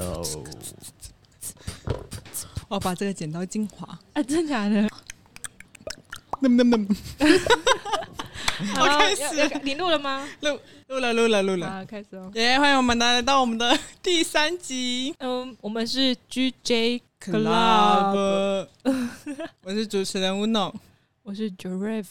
哦，我把这个剪刀精华。啊，真假的？那么那么好开始你录了吗？录录了录了录了，好，开始哦。耶！欢迎我们来到我们的第三集嗯，我们是 GJ Club，我是主持人 Uno。我是 Giraffe。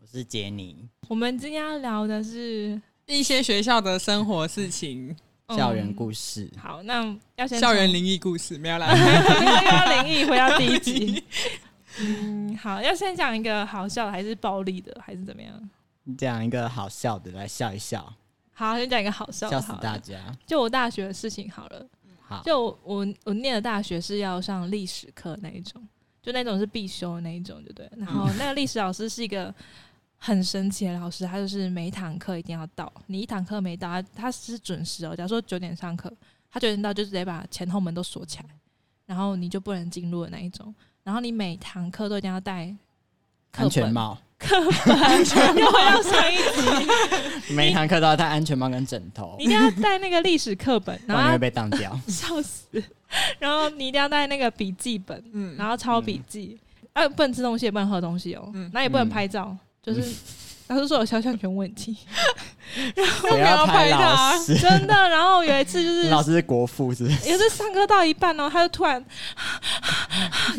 我是杰尼，我们今天要聊的是一些学校的生活事情，校园。故事。好，那要先校园灵异故事没有啦。又要灵异，回到第一集。嗯，好，要先讲一个好笑的，还是暴力的，还是怎么样？讲一个好笑的来笑一笑，好，先讲一个好笑的笑死大家。就我大学的事情好了。好，就我我我念的大学是要上历史课那一种，就那种是必修的那一种，对不对？然后那个历史老师是一个很神奇的老师，他就是每一堂课一定要到，你一堂课没到，他他是准时哦。假如说九点上课，他九点到就直接把前后门都锁起来，然后你就不能进入的那一种。然后你每堂课都一定要带，安全帽，课本。又回到上一集，每一堂课都要戴安全帽跟枕头。你，一定要带那个历史课本，然后你会被当掉。笑死。然后你一定要带那个笔记本，嗯，然后抄笔记，啊，不能吃东西，也不能喝东西哦，嗯。那也不能拍照，就是 老师说有肖像权问题，然后没有拍老他师，真的。然后有一次就是老师是国父是不是？也是上课到一半哦，他就突然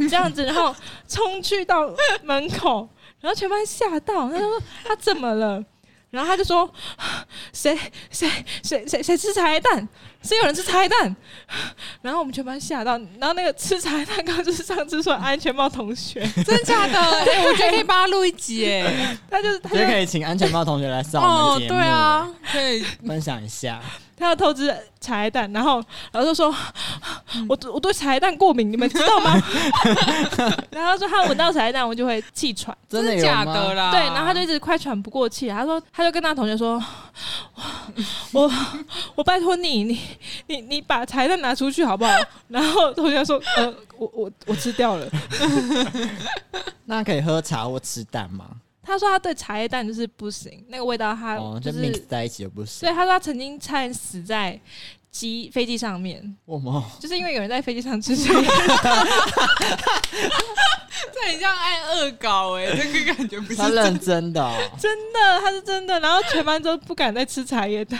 这样子，然后冲去到门口，然后全班吓到，他说他怎么了？然后他就说：“谁谁谁谁谁吃茶叶蛋？是有人吃茶叶蛋？”然后我们全班吓到，然后那个吃茶叶蛋刚刚就是上次说安全帽同学，真假的？哎，我觉得可以帮他录一集哎。他就是他就可以请安全帽同学来上我哦，们节目，对啊，可以。分享一下。他要偷吃茶叶蛋，然后老师就说：“我我对茶叶蛋过敏，你们知道吗？” 然后他说他闻到茶叶蛋，我就会气喘。真的假的啦？对，然后他就一直快喘不过气，他说，他就跟他同学说，我我拜托你，你你你把茶叶蛋拿出去好不好？然后同学说，呃，我我我吃掉了。那可以喝茶或吃蛋吗？他说他对茶叶蛋就是不行，那个味道他哦，就，就是 mix 在一起就不行所。以他说他曾经差点死在机飞机上面，我们就是因为有人在飞机上吃茶叶 这很像按恶搞哎，这个感觉不是他认真的哦，真的，他是真的，然后全班都不敢再吃茶叶蛋。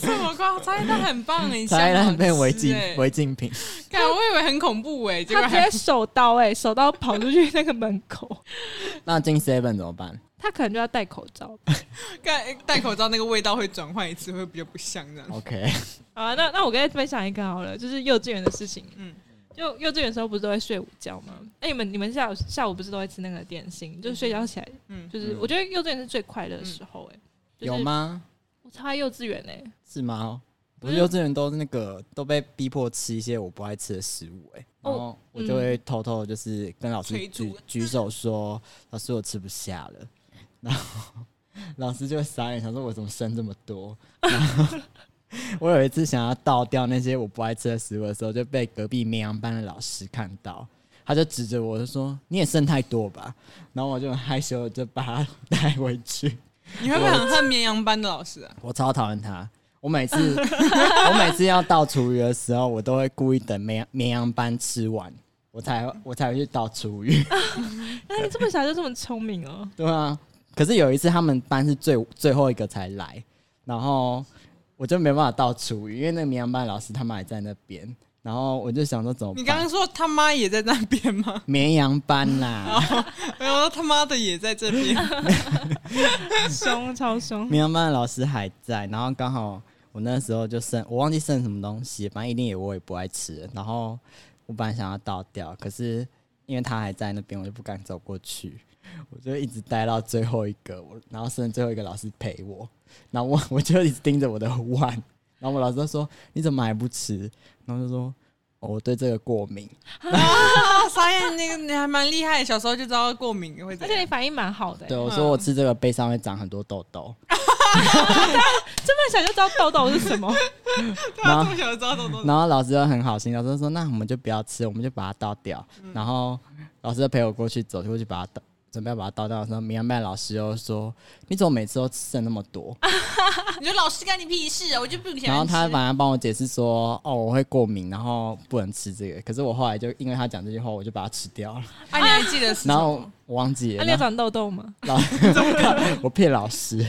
这么瓜，茶叶蛋很棒哎，茶叶蛋变违违禁违禁品。看我以为很恐怖哎，结果还他直接手刀哎、手刀跑出去那个门口，那进 seven 怎么办？他可能就要戴口罩。戴戴口罩那个味道会转换一次，会比较不像这样。OK，好啊，那那我跟大家分享一个好了，就是幼稚园的事情。就幼稚园时候不是都会睡午觉吗？哎、你们你们下午下午不是都会吃那个点心？就是睡觉起来，嗯，就是、嗯我觉得幼稚园是最快乐的时候、哎、就是有？吗？我超爱幼稚园哎，是吗？我不是幼稚园都那个都被逼迫吃一些我不爱吃的食物、欸，然后我就会偷偷就是跟老师举举手说：“老师，我吃不下了。”然后老师就会傻眼，想说我怎么剩这么多。然后我有一次想要倒掉那些我不爱吃的食物的时候，就被隔壁绵羊班的老师看到，他就指着我就说：“你也剩太多吧？”然后我就很害羞就把它 带回去。你会不会很恨绵羊班的老师啊？我超讨厌他。我每次我每次要倒厨余的时候，我都会故意等绵绵羊班吃完，我才我才会去倒厨余。那你这么小就这么聪明哦？对啊，可是有一次他们班是最最后一个才来，然后我就没办法到厨余，因为那个绵羊班老师他们还在那边，然后我就想说怎么办？你刚刚说他妈也在那边吗？绵羊班啦，没有，他妈的也在这边。凶，超凶。绵羊班的老师还在，然后刚好我那时候就剩，我忘记剩什么东西，反正一定也我也不爱吃，然后我本来想要倒掉，可是因为他还在那边，我就不敢走过去，我就一直待到最后一个，我然后剩最后一个老师陪我，然后我 我就一直盯着我的碗，然后我老师就说你怎么还不吃？然后就说。哦我对这个过敏，啊，傻眼，那个你还蛮厉害，小时候就知道过敏会。而且你反应蛮好的、对欸，我说我吃这个背上会长很多痘痘，这么小就知道痘痘是什么？对啊，这么小就知道痘痘。然后老师就很好心，老师就说：“那我们就不要吃，我们就把它倒掉。然后老师就陪我过去走过去把它倒准备要把它倒掉的时候，明安麦老师又说：“你怎么每次都剩那么多 你说老师干你屁事啊！我就不？”想然后他吃反而帮我解释说：“哦，我会过敏，然后不能吃这个。”可是我后来就因为他讲这句话，我就把它吃掉了。啊，你还记得是然后？我忘记了，啊你有长痘痘吗？老 我骗老师，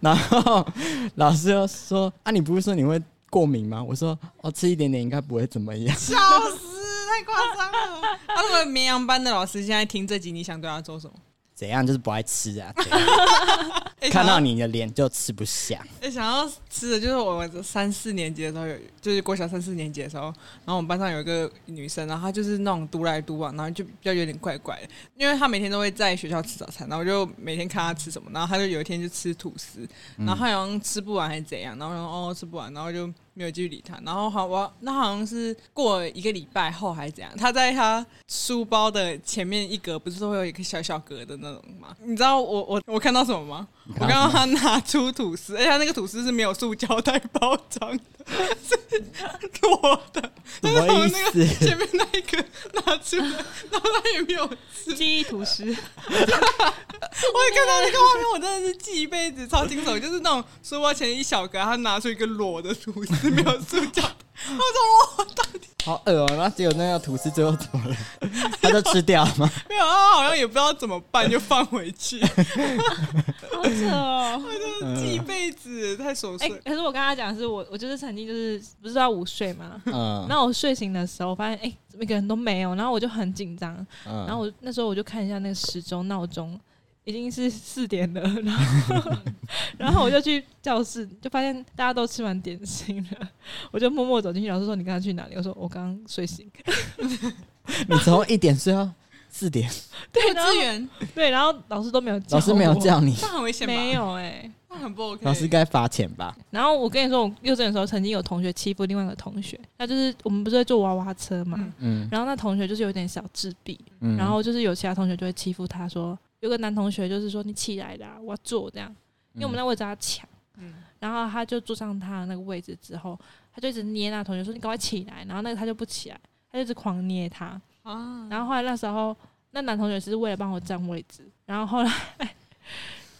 然后老师又说：“啊，你不是说你会过敏吗？”我说：“哦，吃一点点应该不会怎么样。”笑死，太夸张了！啊，如果绵羊班的老师现在听这集，你想对他做什么？怎样就是不爱吃啊？怎样欸 看到你的脸就吃不下。欸想要吃的就是我们三四年级的时候有，就是国小三四年级的时候，然后我们班上有一个女生，然后她就是那种独来独往，然后就比较有点怪怪的，因为她每天都会在学校吃早餐，然后我就每天看她吃什么，然后她就有一天就吃吐司，然后她好像吃不完还是怎样，然后哦吃不完，然后就没有继续理他，然后好我那好像是过一个礼拜后还是怎样，他在他书包的前面一格不是都会有一个小小格的那种吗？你知道我我我看到什么吗？我刚刚他拿出吐司，而且他那个吐司是没有塑胶袋包装的，是裸的，什么意那个？前面那一个拿出来，然后他也没有吃。记忆吐司，我也看到那个画面，我真的是记一辈子，超惊悚。就是那种书包前一小格，他拿出一个裸的吐司，没有塑胶袋。我说我到底好饿哦！然后结果那个吐司最后怎么了？他就吃掉了吗？没有，啊好像也不知道怎么办，就放回去，好扯哦。我就记一辈子，太琐哎、碎。可是我跟他讲是我，我就是曾经就是不是要午睡嘛，嗯，然后我睡醒的时候发现，哎、怎么一个人都没有，然后我就很紧张，嗯然后我那时候我就看一下那个时钟闹钟，已经是四点了，然后 然后我就去教室，就发现大家都吃完点心了，我就默默走进去，老师说你刚刚去哪里？我说我刚刚睡醒，你从一点睡到四点，对，幼然后对，然后老师都没有叫老师没有，叫你，那很危险？没，有哎、那很不 OK。老师该罚钱吧？然后我跟你说，我幼稚园的时候曾经有同学欺负另外一个同学，那就是我们不是会坐娃娃车嘛，嗯。嗯。然后那同学就是有点小自闭，嗯，然后就是有其他同学就会欺负他说，有个男同学就是说你起来啦，我要坐。这样，因为我们那位置要抢，嗯。然后他就坐上他的那个位置之后，他就一直捏那同学说你赶快起来，然后那个他就不起来，他就一直狂捏他，啊，然后后来那时候那男同学是为了帮我占位置，然后后来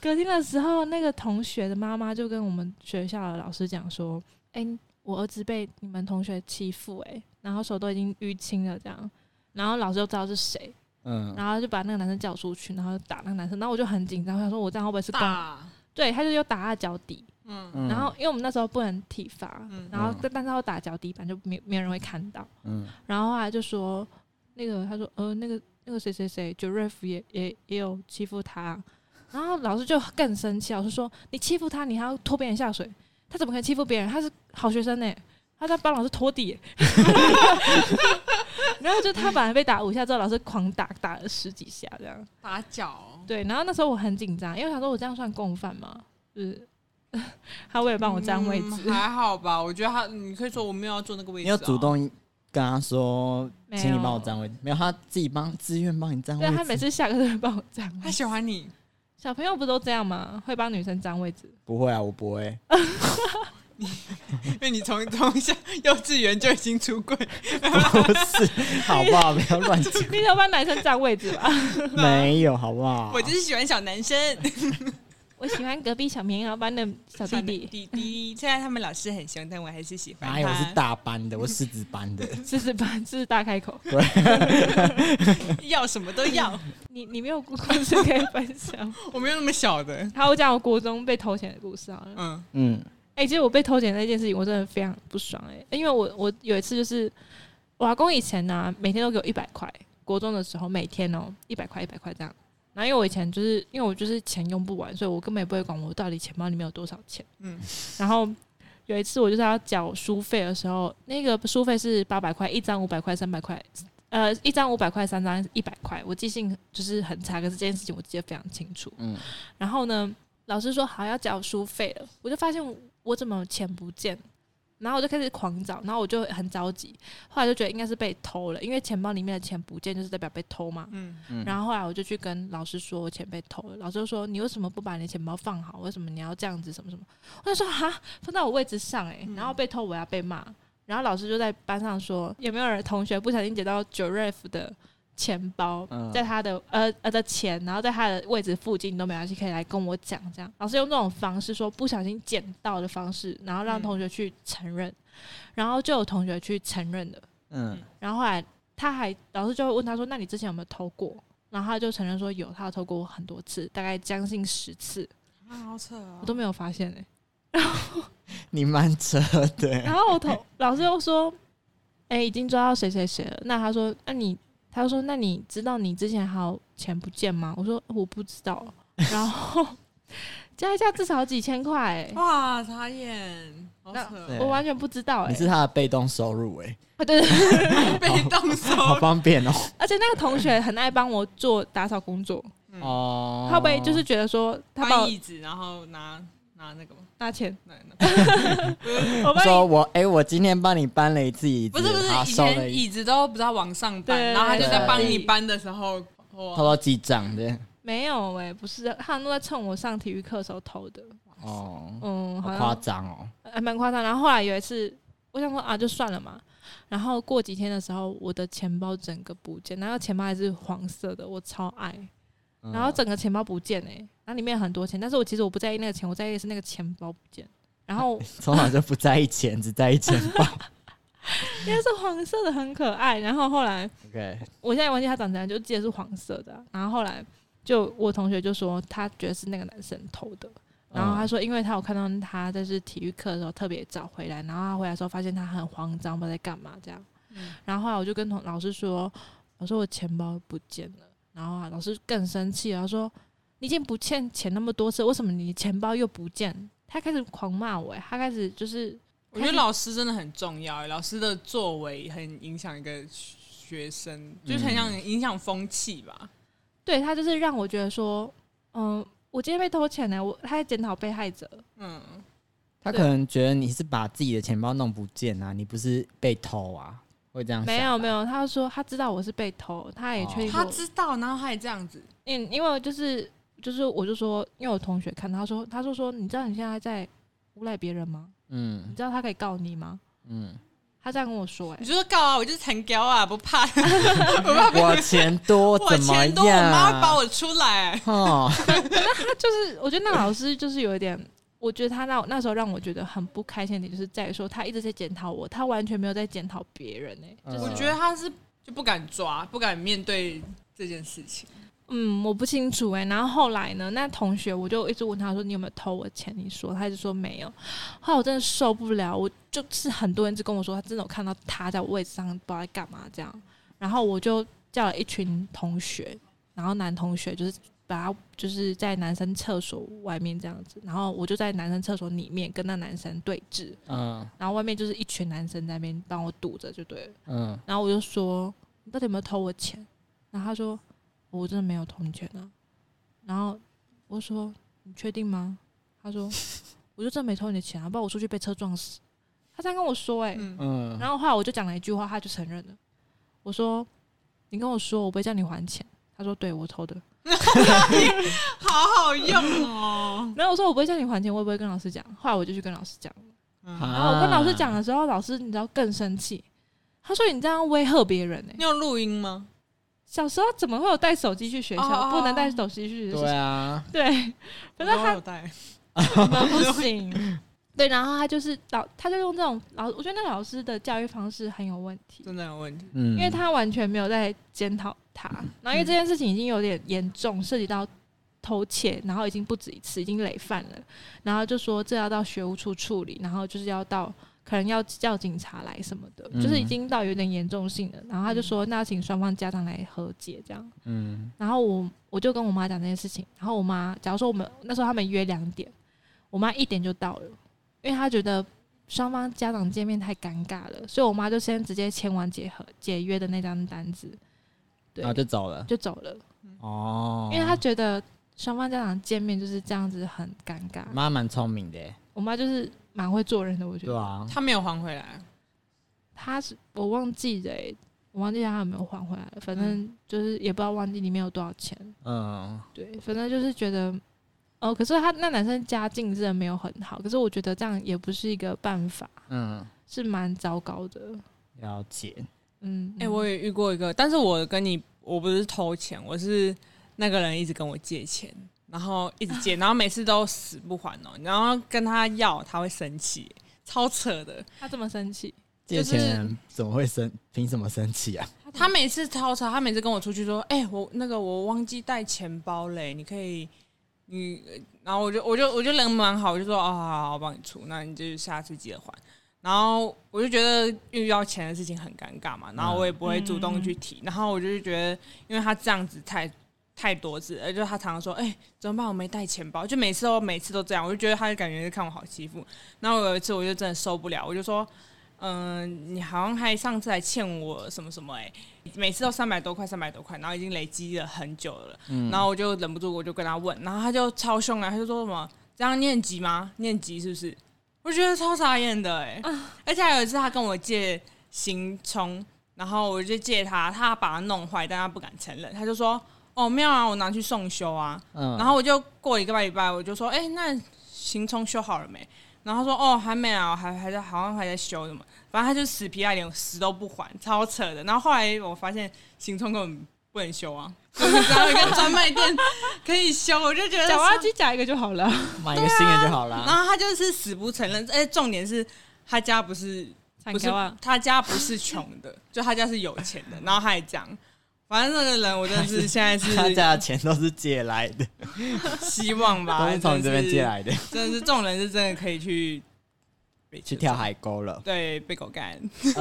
隔天的时候，那个同学的妈妈就跟我们学校的老师讲说，哎、我儿子被你们同学欺负，哎，然后手都已经淤青了这样，然后老师就知道是谁。嗯，然后就把那个男生叫出去，然后就打那个男生，然后我就很紧张，我想说我这样会不会是公？大，对，他就又打他脚底，嗯。嗯然后因为我们那时候不能体罚，嗯。然后嗯。但但是他要打脚底板，就没没有人会看到。嗯。然后后来就说那个他说呃那个那个谁谁谁 r e f 也也也有欺负他，然后老师就更生气，老师说你欺负他，你还要拖别人下水，他怎么可能欺负别人？他是好学生呢、他在帮老师拖地耶、然后就他本来被打五下之后，老师狂打打了十几下这样。打脚，对，然后那时候我很紧张，因为我想说我这样算共犯吗？就是他为了帮我占位置，嗯还好吧？我觉得他，你可以说我没有要坐那个位置、啊，你要主动跟他说，请你帮我占位置？没有，他自己帮自愿帮你占位置。对他每次下课都会帮我占他。喜欢你，小朋友不都这样吗？会帮女生占位置。不会啊，我不会。因为你从从小幼稚园就已经出柜，不是，好不好？不要乱讲。你想帮男生占位置吧？没有，好不好？我就是喜欢小男生。我喜欢隔壁小棉袄班的小弟弟，弟弟，虽然他们老师很凶，但我还是喜欢哪有？我。是大班的，我狮子班的。狮子班，狮子大开口。要什么都要，你你没有故事可以分享？我没有那么小的。好，我讲我国中被偷钱的故事好了。嗯嗯哎、其实我被偷钱那件事情，我真的非常不爽哎、因为我我有一次就是我阿公以前呢、每天都给我一百块，国中的时候每天哦一百块一百块这样。然后因为我以前就是因为我就是钱用不完，所以我根本也不会管我到底钱包里面有多少钱。嗯然后有一次我就是要缴书费的时候，那个书费是八百块，一张五百块，三百块，呃，一张五百块，三张一百块。我记性就是很差，可是这件事情我记得非常清楚。嗯然后呢，老师说好要缴书费了，我就发现我怎么钱不见，然后我就开始狂找，然后我就很着急，后来就觉得应该是被偷了，因为钱包里面的钱不见就是代表被偷嘛。嗯嗯，然后后来我就去跟老师说我钱被偷了，老师就说你为什么不把你的钱包放好？为什么你要这样子什么什么？我就说哈，放在我位置上诶、嗯然后被偷我要被骂。然后老师就在班上说有没有人同学不小心捡到 Giraffe 的钱包嗯在他的呃呃的钱，然后在他的位置附近都没关系，可以来跟我讲这样。老师用这种方式说不小心捡到的方式，然后让嗯同学去承认，然后就有同学去承认了。嗯，然后后来他还老师就会问他说：“那你之前有没有偷过？”然后他就承认说有，他有偷过我很多次，大概将近十次，啊，好扯哦我都没有发现哎、你蛮扯的。然后我同老师又说：“哎、已经抓到谁谁谁了。”那他说：“那你？”他就说：“那你知道你之前还有钱不见吗？”我说：“我不知道。”然后加一下至少几千块。哎、哇，傻眼，好扯对。哦，我完全不知道哎、你是他的被动收入哎、啊对对对，被动收入。好方便哦。而且那个同学很爱帮我做打扫工作，嗯哦，他会不会就是觉得说他帮我搬椅子，然后拿拿那个吗？拿钱？那那 我帮你说我哎、我今天帮你搬了一次椅子，不是不是，以前椅子都不知道往上搬，然后他就在帮你搬的时候，偷偷，记账的嗯没有哎、不是，他们都在趁我上体育课的时候偷的。哦，嗯，好好像夸张哦。还蛮夸张。然后后来有一次，我想说啊，就算了嘛。然后过几天的时候，我的钱包整个不见，然后钱包还是黄色的，我超爱。嗯然后整个钱包不见哎、然后里面很多钱，但是我其实我不在意那个钱，我在意的是那个钱包不见。然后 从小就不在意钱，只在意钱包。因为是黄色的，很可爱。然后后来 OK，我现在忘记他长怎样，就记得是黄色的啊、然后后来就我同学就说他觉得是那个男生偷的。然后他说，因为他有看到他在是体育课的时候特别早回来，然后他回来的时候发现他很慌张，不知道在干嘛这样。嗯然后后来我就跟同老师说，我说我钱包不见了。然后啊，老师更生气了，他说你已经不欠钱那么多次，为什么你钱包又不见？他开始狂骂我、欸，他开始就是，我觉得老师真的很重要，欸老师的作为很影响一个学生，就是很想影响风气吧。对他就是让我觉得说，嗯，我今天被偷钱呢，我他在检讨被害者，嗯，他可能觉得你是把自己的钱包弄不见啊，你不是被偷啊，会这样没有没有，他说他知道我是被偷，他也哦确定我，他知道，然后他也这样子，嗯，因为就是就是我就说，因为我同学看他说，他就说你知道你现在在诬赖别人吗？嗯你嗯知道他可以告你吗？嗯，他这样跟我说、欸，你就说告啊，我就是残雕啊，不怕，我钱多我怎么钱多，我妈会把？我出来。哦，那他就是我觉得那老师就是有一点，我觉得他那那时候让我觉得很不开心的点，就是在于说他一直在检讨我，他完全没有在检讨别人呢、嗯就是我觉得他是就不敢抓，不敢面对这件事情。嗯，我不清楚哎、然后后来呢，那同学我就一直问他说：“你有没有偷我钱？”你说，他一直说没有。后来我真的受不了，我就是很多人就跟我说，他真的有看到他在我位置上不知道在干嘛这样。然后我就叫了一群同学，然后男同学就是把他就是在男生厕所外面这样子，然后我就在男生厕所里面跟那男生对峙，嗯然后外面就是一群男生在那边帮我堵着就对了。嗯，然后我就说：“你到底有没有偷我钱？”然后他说：“我真的没有偷你钱啊。”然后我说：“你确定吗？”他说：“我就真的没偷你的钱啊，不然我出去被车撞死。”他这样跟我说、欸，嗯，嗯，然后后来我就讲了一句话，他就承认了。我说：“你跟我说，我不会叫你还钱。”他说：“对我偷的。好好用哦。”没有我说：“我不会叫你还钱，我也不会跟老师讲。”后来我就去跟老师讲。嗯然后我跟老师讲的时候，老师你知道更生气，他说：“你这样威吓别人呢、欸你有录音吗？小时候怎么会有带手机去学校？哦不能带手机去学校。对啊，对，反正他我带。们 不行。对，然后他就是老，他就用这种老，我觉得那老师的教育方式很有问题，真的有问题。嗯，因为他完全没有在检讨他，然后因为这件事情已经有点严重，涉及到偷窃，然后已经不止一次，已经累犯了，然后就说这要到学务处处理，然后就是要到可能要叫警察来什么的，嗯。就是已经到有点严重性了，然后他就说那请双方家长来和解这样。嗯。然后我我就跟我妈讲这件事情，然后我妈假如说我们那时候他们约两点，我妈一点就到了，因为她觉得双方家长见面太尴尬了，所以我妈就先直接签完解合解约的那张单子，对然后，就走了。就走了，哦，因为他觉得双方家长见面就是这样子很尴尬。妈蛮聪明的，我妈就是蛮会做人的，我觉得。对啊，他没有还回来，她是我忘记了、欸，我忘记她有没有还回来。了，反正就是也不知道忘记里面有多少钱。嗯。对，反正就是觉得，哦，可是他那男生家境真的没有很好，可是我觉得这样也不是一个办法，嗯，是蛮糟糕的。了解。嗯，哎、嗯我也遇过一个，但是我跟你我不是偷钱，我是那个人一直跟我借钱，然后一直借，然后每次都死不还哦，然后跟他要他会生气，超扯的。他这么生气，借钱人怎么会生？凭什么生气啊？他每次超扯，他每次跟我出去说：“哎、我那个我忘记带钱包嘞，你可以，你。”然后我就我就我就人蛮好，我就说：“哦，好好好，我帮你出，那你就下次记得还。”然后我就觉得遇到钱的事情很尴尬嘛，然后我也不会主动去提，然后我就觉得，因为他这样子太太多次，而且他常常说：“哎、怎么办？我没带钱包。”就每次都每次都这样，我就觉得他就感觉是看我好欺负。然后有一次我就真的受不了，我就说。嗯，你好像还上次还欠我什么什么哎、每次都三百多块，三百多块，然后已经累积了很久了。嗯然后我就忍不住，我就跟他问，然后他就超凶啊，他就说什么这样念级吗？念级是不是？我觉得超傻眼的哎、而且还有一次他跟我借行充，然后我就借他，他把它弄坏，但他不敢承认，他就说哦没有啊，我拿去送修啊。嗯，然后我就过一个礼拜，我就说，哎、那行充修好了没？然后他说，哦，还没啊，还还在，好像还在修什么。反正他就死皮赖脸，死都不还，超扯的。然后后来我发现行充根本不能修啊，就是只要有一个专卖店可以修，我就觉得脚挖机夹一个就好了。买一个新的就好了然。后他就是死不承认，哎，重点是他家不是不是！他家不是穷的，就他家是有钱的。然后他还讲，反正那个人我真的是现在是他家的钱都是借来的，希望吧，都是从你这边借来的，真的是这种人是真的可以去去跳，海沟了。对，被狗干。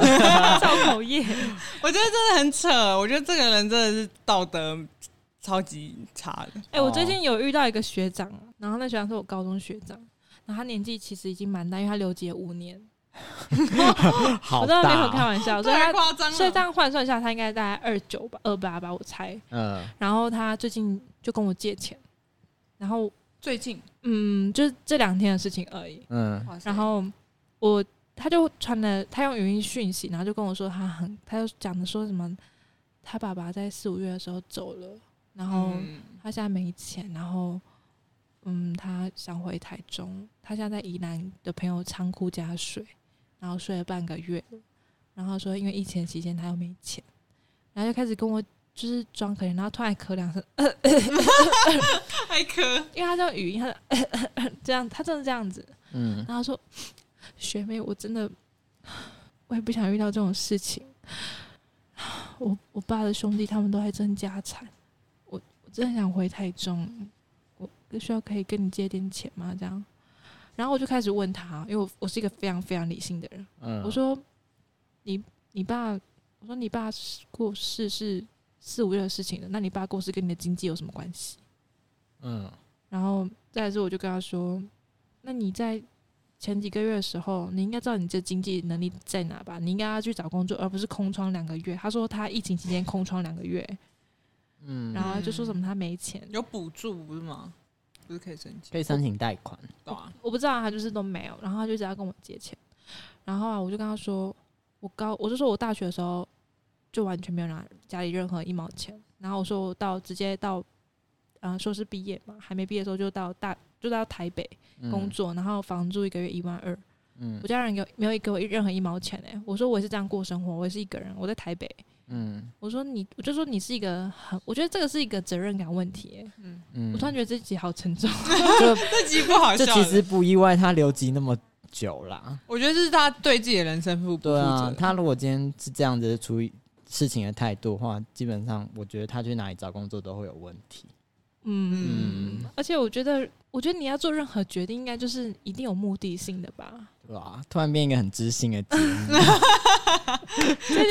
造口业，我觉得真的很扯，我觉得这个人真的是道德超级差的。哎、我最近有遇到一个学长，然后那学长是我高中学长，然后他年纪其实已经蛮大，因为他留级了五年，好我真的没有开玩笑，所以他夸张了，所以这样换算下，他应该大概二九吧，二八吧，我猜。嗯，然后他最近就跟我借钱，然后最近，嗯，就是这两天的事情而已。嗯，然后我他就传了，他用语音讯息，然后就跟我说他很，他就讲的说什么，他爸爸在四五月的时候走了，然后嗯。他现在没钱，然后嗯，他想回台中，他现在在宜兰的朋友仓库加水，然后睡了半个月，然后说因为疫情期间他又没钱，然后就开始跟我就是装可怜，然后突然咳两声，还咳。因为他这种语音，他就 这样，他真的这样子，嗯，然后说学妹，我真的我也不想遇到这种事情，我我爸的兄弟他们都在争家产，我我真的想回台中，我需要可以跟你借点钱吗？这样，然后我就开始问他，因为我我是一个非常非常理性的人，嗯，我说你你爸，我说你爸过世是四五月的事情了，那你爸过世跟你的经济有什么关系？嗯，然后再来是，我就跟他说，那你在前几个月的时候，你应该知道你这经济能力在哪吧？你应该要去找工作，而不是空窗两个月。他说他疫情期间空窗两个月，嗯，然后就说什么他没钱，有补助不是吗？不是可以申请？可以申请贷款。对啊，我不知道他就是都没有，然后他就一直要跟我借钱，然后啊，我就跟他说，我高我就说我大学的时候就完全没有拿家里任何一毛钱，然后我说我到直接到，呃，硕士毕业嘛，还没毕业的时候就到大就到台北嗯工，作，然后房租一个月一万二，嗯我家人有没有给我任何一毛钱哎、我说我也是这样过生活，我也是一个人，我在台北。嗯我说你，我就说你是一个很，我觉得这个是一个责任感问题、欸。嗯，嗯，我突然觉得这集好沉重。就 这集不好笑的。这其实不意外，他留级那么久啦。我觉得这是他对自己的人生负不负对啊，。他如果今天是这样子处理事情的态度的话，基本上我觉得他去哪里找工作都会有问题。嗯，而且我觉得，我觉得你要做任何决定，应该就是一定有目的性的吧。对吧？突然变一个很知性的节目，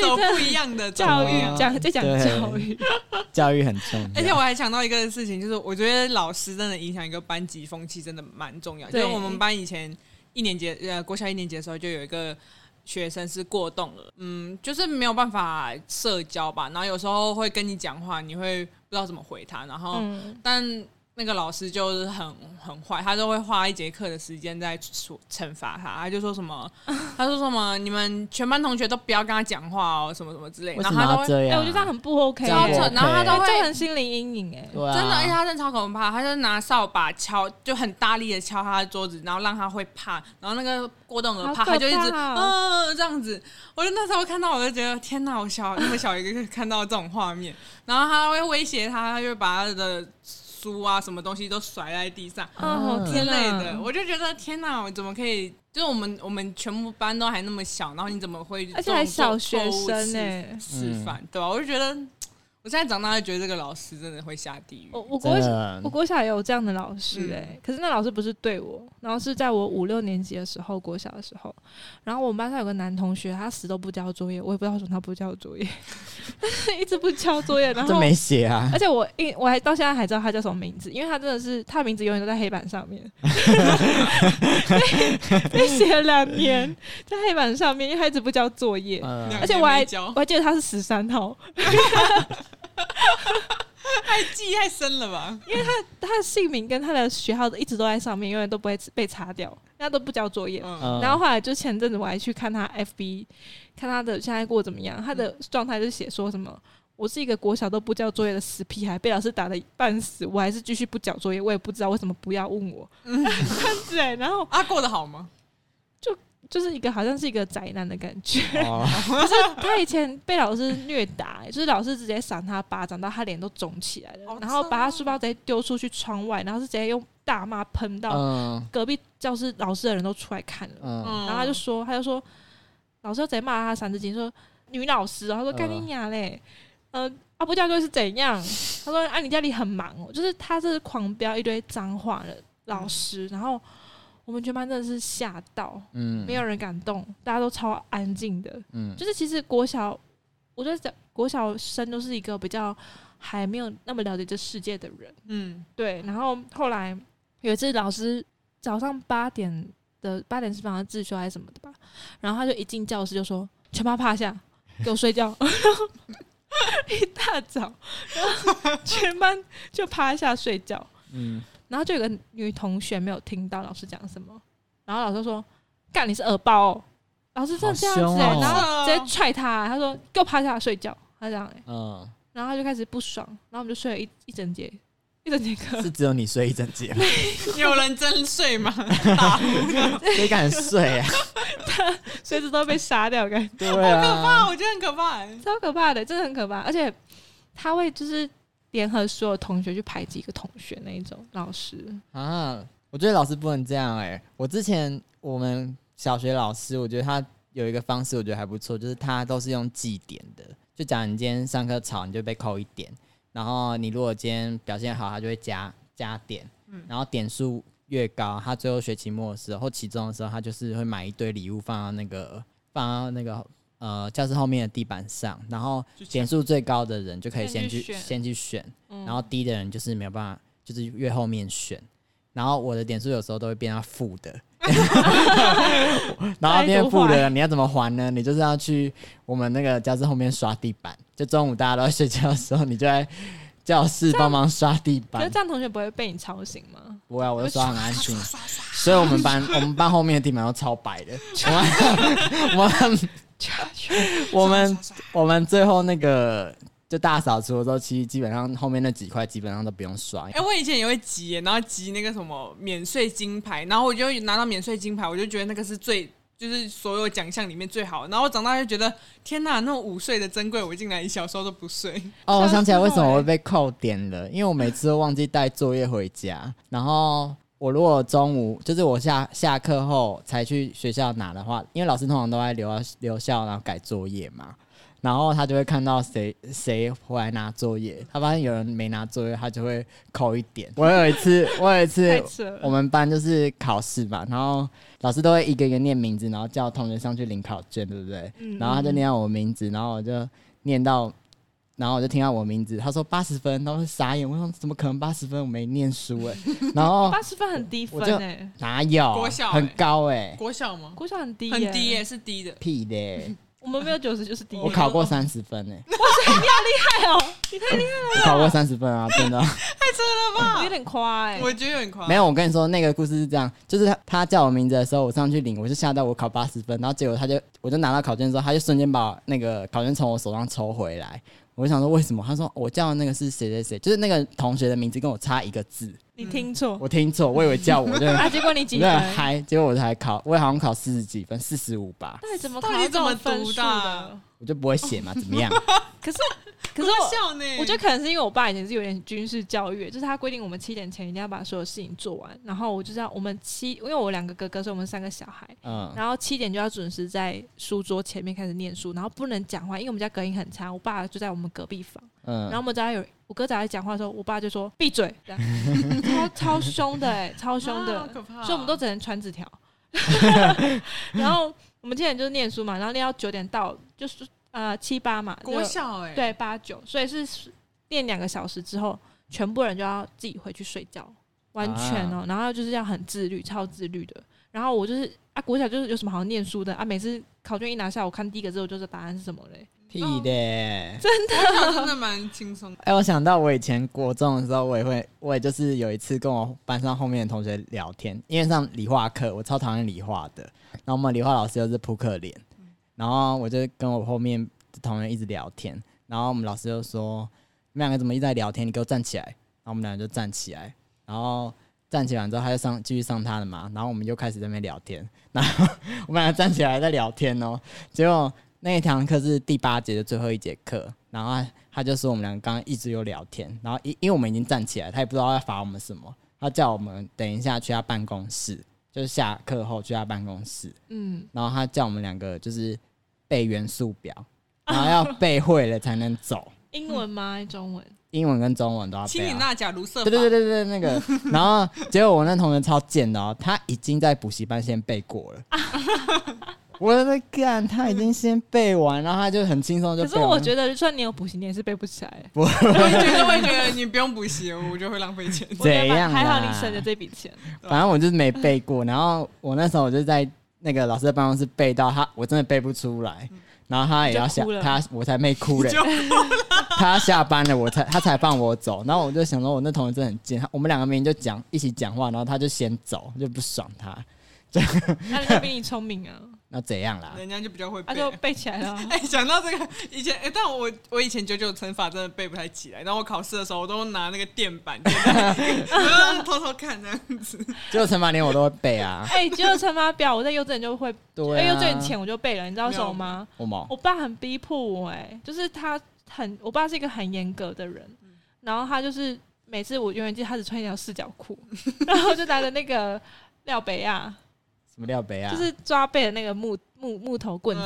走不一样的教育讲在讲教育，教育很重要。而且我还想到一个事情，就是我觉得老师真的影响一个班级风气，真的蛮重要。就我们班以前一年级呃国小一年级的时候，就有一个学生是过动了，嗯，就是没有办法社交吧，然后有时候会跟你讲话，你会不知道怎么回他，然后、嗯，但那个老师就是很很坏，他都会花一节课的时间在处惩罚他。他就说什么，他说什么，你们全班同学都不要跟他讲话哦，什么什么之类。为什么然后他都会哎、要这样？我觉得这样很不 OK，然后他都哎会造成心灵阴影哎、真的，而且他真的超可怕，他就拿扫把敲，就很大力的敲他的桌子，然后让他会怕，然后那个郭栋娥怕，他就一直怕嗯、这样子。我就那时候看到，我就觉得天哪，我小那么小一个看到这种画面，然后他会威胁他，他就把他的书啊什么东西都甩在地上。哦，天哪类的，我就觉得天哪，我怎么可以？就是我们我们全部班都还那么小，然后你怎么会而且还小学生哎、示范，对吧？我就觉得，我现在长大就觉得这个老师真的会下地狱。我我国小我国小也有这样的老师嗯。哎、可是那老师不是对我，然后是在我五六年级的时候，国小的时候，然后我们班上有个男同学，他死都不交作业，我也不知道为什么他不交作业，一直不交作业，然 后这没写啊而，且我因我还到现在还知道他叫什么名字，因为他真的是他的名字永远都在黑板上面，被被写了两年在黑板上面，因为他一直不交作业，嗯。而且我还我还记得他是十三号，太记忆太深了吧？因为他他的姓名跟他的学号一直都在上面，永远都不会被擦掉，他都不交作业。嗯，嗯然后后来就前阵子我还去看他 FB，看他的现在过得怎么样，他的状态就写说什么。我是一个国小都不交作业的死屁孩，被老师打的半死，我还是继续不交作业，我也不知道为什么不要问我，这样子欸然后啊，过得好吗？就是一个好像是一个宅男的感觉。哦，他以前被老师虐打、欸就是老师直接赏他巴掌，到他脸都肿起来了，好然后把他书包直接丢出去窗外，然后是直接用大骂喷到嗯。隔壁教室老师的人都出来看了，然后他就说，他就说，老师就直接骂他三字经，说女老师。哦，他说嗯。干你娘嘞，呃，啊不交作业是怎样？他说啊你家里很忙哦，就是他这是狂飙一堆脏话的老师，然后我们全班真的是吓到，嗯，没有人敢动，大家都超安静的，嗯，就是其实国小，我觉得讲国小生都是一个比较还没有那么了解这世界的人。嗯，对，然后后来有一次老师早上八点的八点是放的自修还是什么的吧，然后他就一进教室就说：“全班趴下，给我睡觉。”一大早，然后全班就趴下睡觉，嗯，然后就有个女同学没有听到老师讲什么，然后老师说：“干，你是耳包、哦。”老师真的这样子、欸，哦然后直接踹他，他说：“给我趴下来睡觉。”他这样、欸，嗯，然后他就开始不爽，然后我们就睡了一一整节，一整节课。是只有你睡一整节吗，有人真睡吗？谁敢睡啊？他随时都被杀掉，感觉对可怕，啊，我觉得很可怕欸。超可怕的，真的很可怕。而且他会就是联合所有同学去排挤一个同学那一种老师，啊，我觉得老师不能这样哎、我之前我们小学老师，我觉得他有一个方式，我觉得还不错，就是他都是用记点的。就假如你今天上课吵，你就被扣一点，然后你如果今天表现好，他就会加加点，然后点数越高，他最后学期末的时候或期中的时候，他就是会买一堆礼物放到那个放到那个呃教室后面的地板上，然后点数最高的人就可以先去先去选然后低的人就是没有办法，就是越后面选。然后我的点数有时候都会变到负的，然后变负太多的，你要怎么还呢？你就是要去我们那个教室后面刷地板，就中午大家都在睡觉的时候，你就在教室帮忙刷地板可是。这样同学不会被你吵醒吗？不会啊，我就刷很安静。所以我们班我们班后面的地板都超白的。我们我们我们 我们最后那个就大扫除的时候，其实基本上后面那几块基本上都不用刷。哎、我以前也会集耶，然后集那个什么免税金牌，然后我就拿到免税金牌，我就觉得那个是最，就是所有奖项里面最好。然后我长大就觉得，天哪，那种午睡的珍贵，我竟然小时候都不睡。哦，我想起来为什么会被扣点了，因为我每次都忘记带作业回家，然后我如果中午就是我下下课后才去学校拿的话，因为老师通常都在留留校然后改作业嘛，然后他就会看到谁谁回来拿作业，他发现有人没拿作业，他就会扣一点。我有一次，我有一次我们班就是考试嘛，然后老师都会一个一个念名字，然后叫同学上去领考卷，对不对？嗯然后他就念到我名字，然后我就念到，然后我就听到我名字，他说八十分，然后傻眼，我说怎么可能八十分？我没念书哎、然后 八十分很低分哎、哪有国小欸很高哎、国小吗？国小很低、很低耶，是低的。屁的欸、我们没有九十就是低。我考过三十分诶，太哦，我考过三十分啊，真的。太扯了吧有点夸哎。我觉得有点夸张。没有，我跟你说，那个故事是这样，就是他他叫我名字的时候，我上去领，我就吓到我考八十分，然后结果他就我就拿到考卷之后，他就瞬间把那个考卷从我手上抽回来。我想说为什么？他说我叫的那个是谁谁谁，就是那个同学的名字跟我差一个字，你听错我听错，我以为叫我，的 啊？结果你几我就很分？嗨，结果我才考，我好像考四十几分，四十五吧，到底怎么考这到底怎么分的？我就不会写嘛，怎么样？可是可是多我。笑呢，我觉得可能是因为我爸以前是有点军事教育，就是他规定我们七点前一定要把所有事情做完，然后我就知道我们七，因为我两个哥哥，所以我们三个小孩，嗯，然后七点就要准时在书桌前面开始念书，然后不能讲话，因为我们家隔音很差，我爸就在我们隔壁房，嗯，然后我们只要有我哥仔在讲话的时候，我爸就说闭嘴，这样 超超凶的哎、超凶的，啊可怕哦所以我们都只能传纸条。然后我们之前就是念书嘛，然后念到九点到，就是呃七八嘛，国小哎，对八九，所以是念两个小时之后，全部人就要自己回去睡觉，完全哦，然后就是要很自律，超自律的。然后我就是啊，国小就是有什么好念书的啊，每次考卷一拿下，我看第一个字我就知道答案是什么嘞。屁的。真的真的蛮轻松的。哎、我想到我以前国中的时候，我也会，我也就是有一次跟我班上后面的同学聊天，因为上理化课，我超讨厌理化的。然后我们理化老师又是扑克脸，然后我就跟我后面的同学一直聊天，然后我们老师就说：“你们两个怎么一直在聊天？你给我站起来。”然后我们两个就站起来，然后站起来之后，他就上继续上他的嘛，然后我们就开始在那边聊天，然后 我们两个站起来在聊天哦，结果那一堂课是第八节的最后一节课，然后他他就说我们两个刚刚一直有聊天，然后因因为我们已经站起来，他也不知道要罚我们什么，他叫我们等一下去他办公室，就是下课后去他办公室，嗯，然后他叫我们两个就是背元素表，然后要背会了才能走，英文吗？中文？英文跟中文都要背、对对对对对，那个，然后结果我那同学超贱的哦，他已经在补习班先背过了。我在干，他已经先背完，然后他就很轻松就可完。是我觉得，就算你有补习，你也是背不起来。不 我觉得会觉得你不用补习，我就会浪费钱。我觉得怎样啦还好你省了这笔钱。反正我就是没背过，然后我那时候我就在那个老师的办公室背到他，我真的背不出来，然后他也要下就哭了。他，我才没哭嘞。就，他下班了，我才他才放我走，然后我就想说，我那同学真的很贱，他我们两个明明就讲一起讲话，然后他就先走，就不爽他，那人家比你聪明啊，那怎样啦？人家就比较会背。他就背起来了。哎，讲到这个，以前哎，但我我以前九九乘法真的背不太起来，然后我考试的时候，我都拿那个垫板，我偷偷看这样子。九九乘法连我都会背啊，哎，九九乘法表，我在幼稚园就会，对啊，哎，幼稚园前我就背了，你知道为什么吗？我吗？我爸很逼迫我，哎，就是他很，我爸是一个很严格的人，然后他就是每次我永远记得他只穿一条四角裤，然后就拿着那个廖北亚，什么料杯啊？就是抓背的那个木木木头棍子，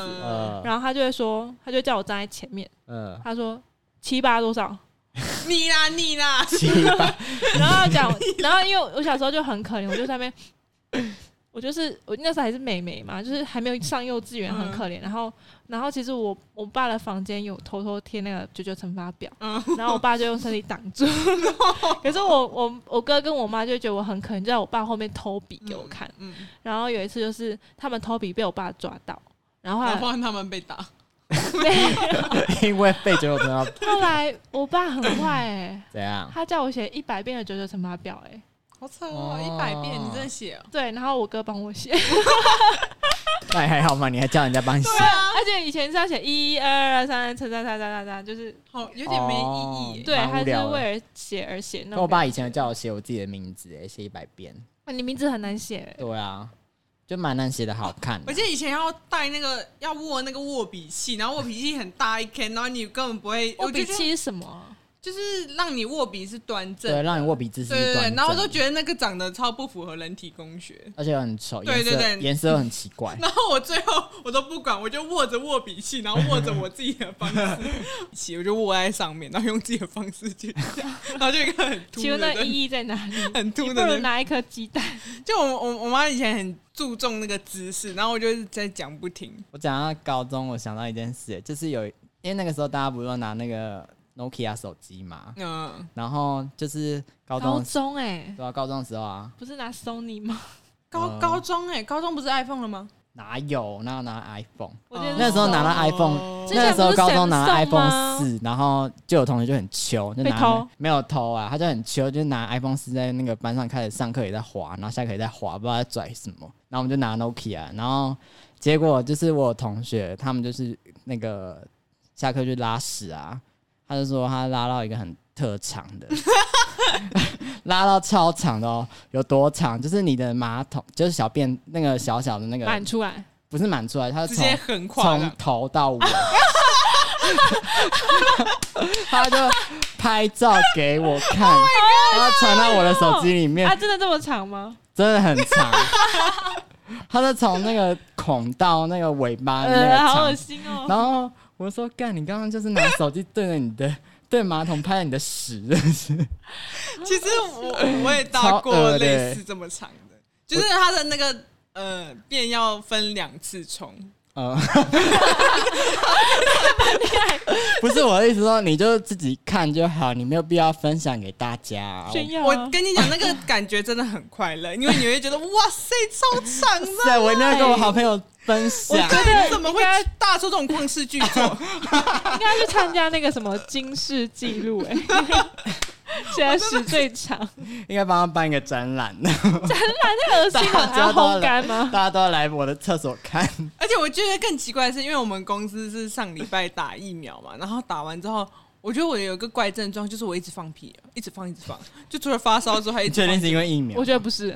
然后他就会说，他就叫我站在前面，呃他说七八多少，你啦你啦，七八，然后他讲，然后因为我小时候就很可怜，我就在那边，我就是我那时候还是妹妹嘛，就是还没有上幼稚园，很可怜。然后，然后其实我我爸的房间有偷偷贴那个九九乘法表，嗯然后我爸就用身体挡住。可是我我我哥跟我妈就觉得我很可怜，就在我爸后面偷笔给我看。嗯，然后有一次就是他们偷笔被我爸抓到，然后后来然后他们被打，被 因为被九九乘法后来我爸很坏哎、怎样？他叫我写一百遍的九九乘法表哎、好扯哦哦，一百遍你真的写哦。对，然后我哥帮我写。那也还好嘛，你还叫人家帮你写对，啊，而且以前是要写一二二三乘三三三三三，就是好有点没意义耶。对，他是为了写而写。那我爸以前叫我写我自己的名字，哎，写一百遍。啊你名字很难写，对啊，就蛮难写的好看的。而且以前要带那个要握那个握笔器，然后握笔器很大一坑，然后你根本不会，握笔就觉得记是什么啊？就是让你握笔是端正对，让你握笔姿势端正然后我都觉得那个长得超不符合人体工学。而且很丑，颜对对对颜色很奇怪。然后我最后我都不管，我就握着握笔器，然后握着我自己的方式写，我就握在上面，然后用自己的方式去讲，然后就一个很突请问的那意义在哪里？很突的拿一颗鸡蛋。就我我我妈以前很注重那个姿势，然后我就是在讲不停。我讲到高中，我想到一件事，就是有因为那个时候大家不是都拿那个 Nokia 手机嘛，嗯，然后就是高中高中哎，对啊，高中的时候啊，不是拿 Sony 吗？高嗯高中哎、高中不是 iPhone 了吗？哪有？哪有拿 iPhone？我觉得那时候拿到 iPhone，那时候高中拿到 iPhone 吗？四，然后就有同学就很秋，就拿偷？没有偷啊，他就很秋，就拿 iPhone 四在那个班上开始上课也在滑，然后下课也在滑，不知道在拽什么，然后我们就拿 Nokia，然后结果就是我同学他们就是那个下课去拉屎啊，他就说他拉到一个很特长的。拉到超长的哦，有多长？就是你的马桶，就是小便那个小小的那个，满出来，不是满出来，他是直接从横跨从。头到尾，他就拍照给我看，然后传到我的手机里面啊，，真的这么长吗？真的很长。他是从那个孔到那个尾巴的那个呃，好恶长，心哦。然后我说：“干，你刚刚就是拿手机对着你的 对马桶拍了你的屎，真的是。”其实我我也搭过类似这么长的，就是它的那个呃便要分两次冲。呃，不是我的意思说，你就自己看就好，你没有必要分享给大家、啊。炫耀啊我跟你讲，那个感觉真的很快乐，因为你会觉得哇塞，超长的。对，我一定要跟我好朋友分享。我觉得你怎么会大出这种旷世巨作？应该去参加那个什么金世纪录哎，现在是最长，应该帮他办一个展览，太恶心了，还要烘干吗？大家都要来我的厕所看。而且我觉得更奇怪的是，因为我们公司是上礼拜打疫苗嘛，然后打完之后，我觉得我有一个怪症状，就是我一直放屁，一直放，一直放，就除了发烧之后，还一直放确定是因为疫苗我？觉得不是，因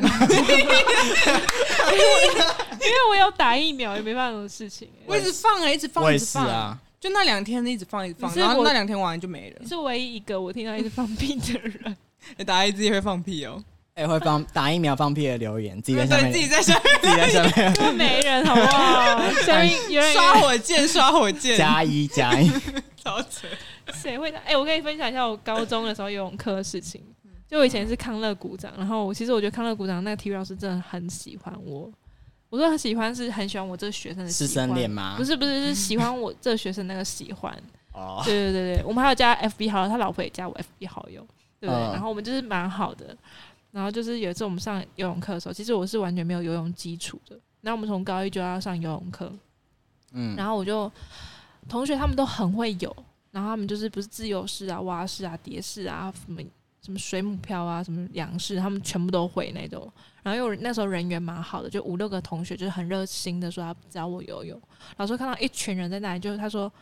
为我有打疫苗，也没办法的事情欸。我一直放啊，一直放，我也一直放，是啊，就那两天一直放，一直放，然后那两天完了就没了你。是唯一一个我听到一直放屁的人。欸打一自己会放屁哦，哎、会放打疫苗放屁的留言，自己在下面，自己在下面 自己在下面都没人，好不好？下面有人刷火箭，刷火箭，加一加一。超扯。谁会的？哎、我可以分享一下我高中的时候游泳课的事情。就我以前是康乐鼓掌，然后我其实我觉得康乐鼓掌那个体育老师真的很喜欢我。我说很喜欢是很喜欢我这个学生的喜师欢生恋吗？不是不是是喜欢我这个学生那个喜欢。哦，对对对对，我们还有加 FB 好友，他老婆也加我 FB 好友，对不对？嗯然后我们就是蛮好的。然后就是有一次我们上游泳课的时候，其实我是完全没有游泳基础的。然后我们从高一就要上游泳课，嗯，然后我就同学他们都很会游，然后他们就是不是自由式啊、蛙式啊、蝶式啊、什么什么水母漂啊、什么仰式，他们全部都会那种。然后因为我那时候人缘蛮好的，就五六个同学就是很热心的说要教我游泳。老师看到一群人在那里，就是他说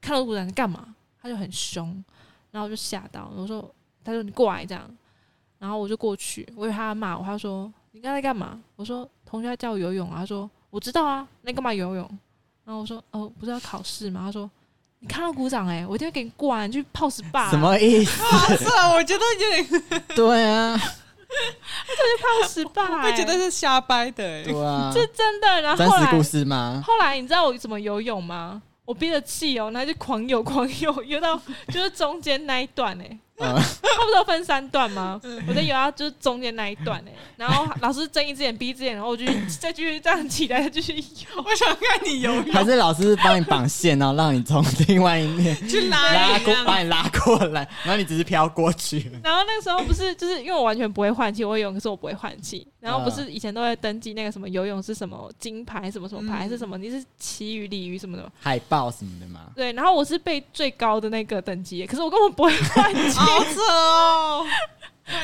看到鼓掌干嘛？他就很凶，然后我就吓到，我说他说你过来这样，然后我就过去，我以为他要骂我，他说你刚才干嘛？我说同学在教我游泳啊，他说我知道啊，那你干嘛游泳？然后我说哦，不是要考试吗？他说你看到鼓掌哎、我一定会给你过啊，你去泡 SPA，什么意思？是啊，我觉得有点 对啊，泡 SPA？、欸、会觉得是瞎掰的欸。对啊，是真的。然后后来真实故事吗？后来你知道我怎么游泳吗？我憋着气哦，然后就狂游狂游，游到就是中间那一段哎、嗯，他不是有分三段吗？我在游啊就是中间那一段哎、然后老师睁一只眼闭一只眼，然后我就 再继续这样起来，再继续游。我想看你游泳，还是老师帮你绑线，然后让你从另外一面 去拉拉过，把你拉过来，然后你只是飘过去。然后那个时候不是就是因为我完全不会换气，我会游泳，可是我不会换气。然后不是以前都会登记那个什么游泳是什么金牌什么什么牌、嗯是什么，你是旗鱼鲤鱼什么的。海豹什么的吗，对，然后我是被最高的那个等级，可是我根本不会换气。好扯哦，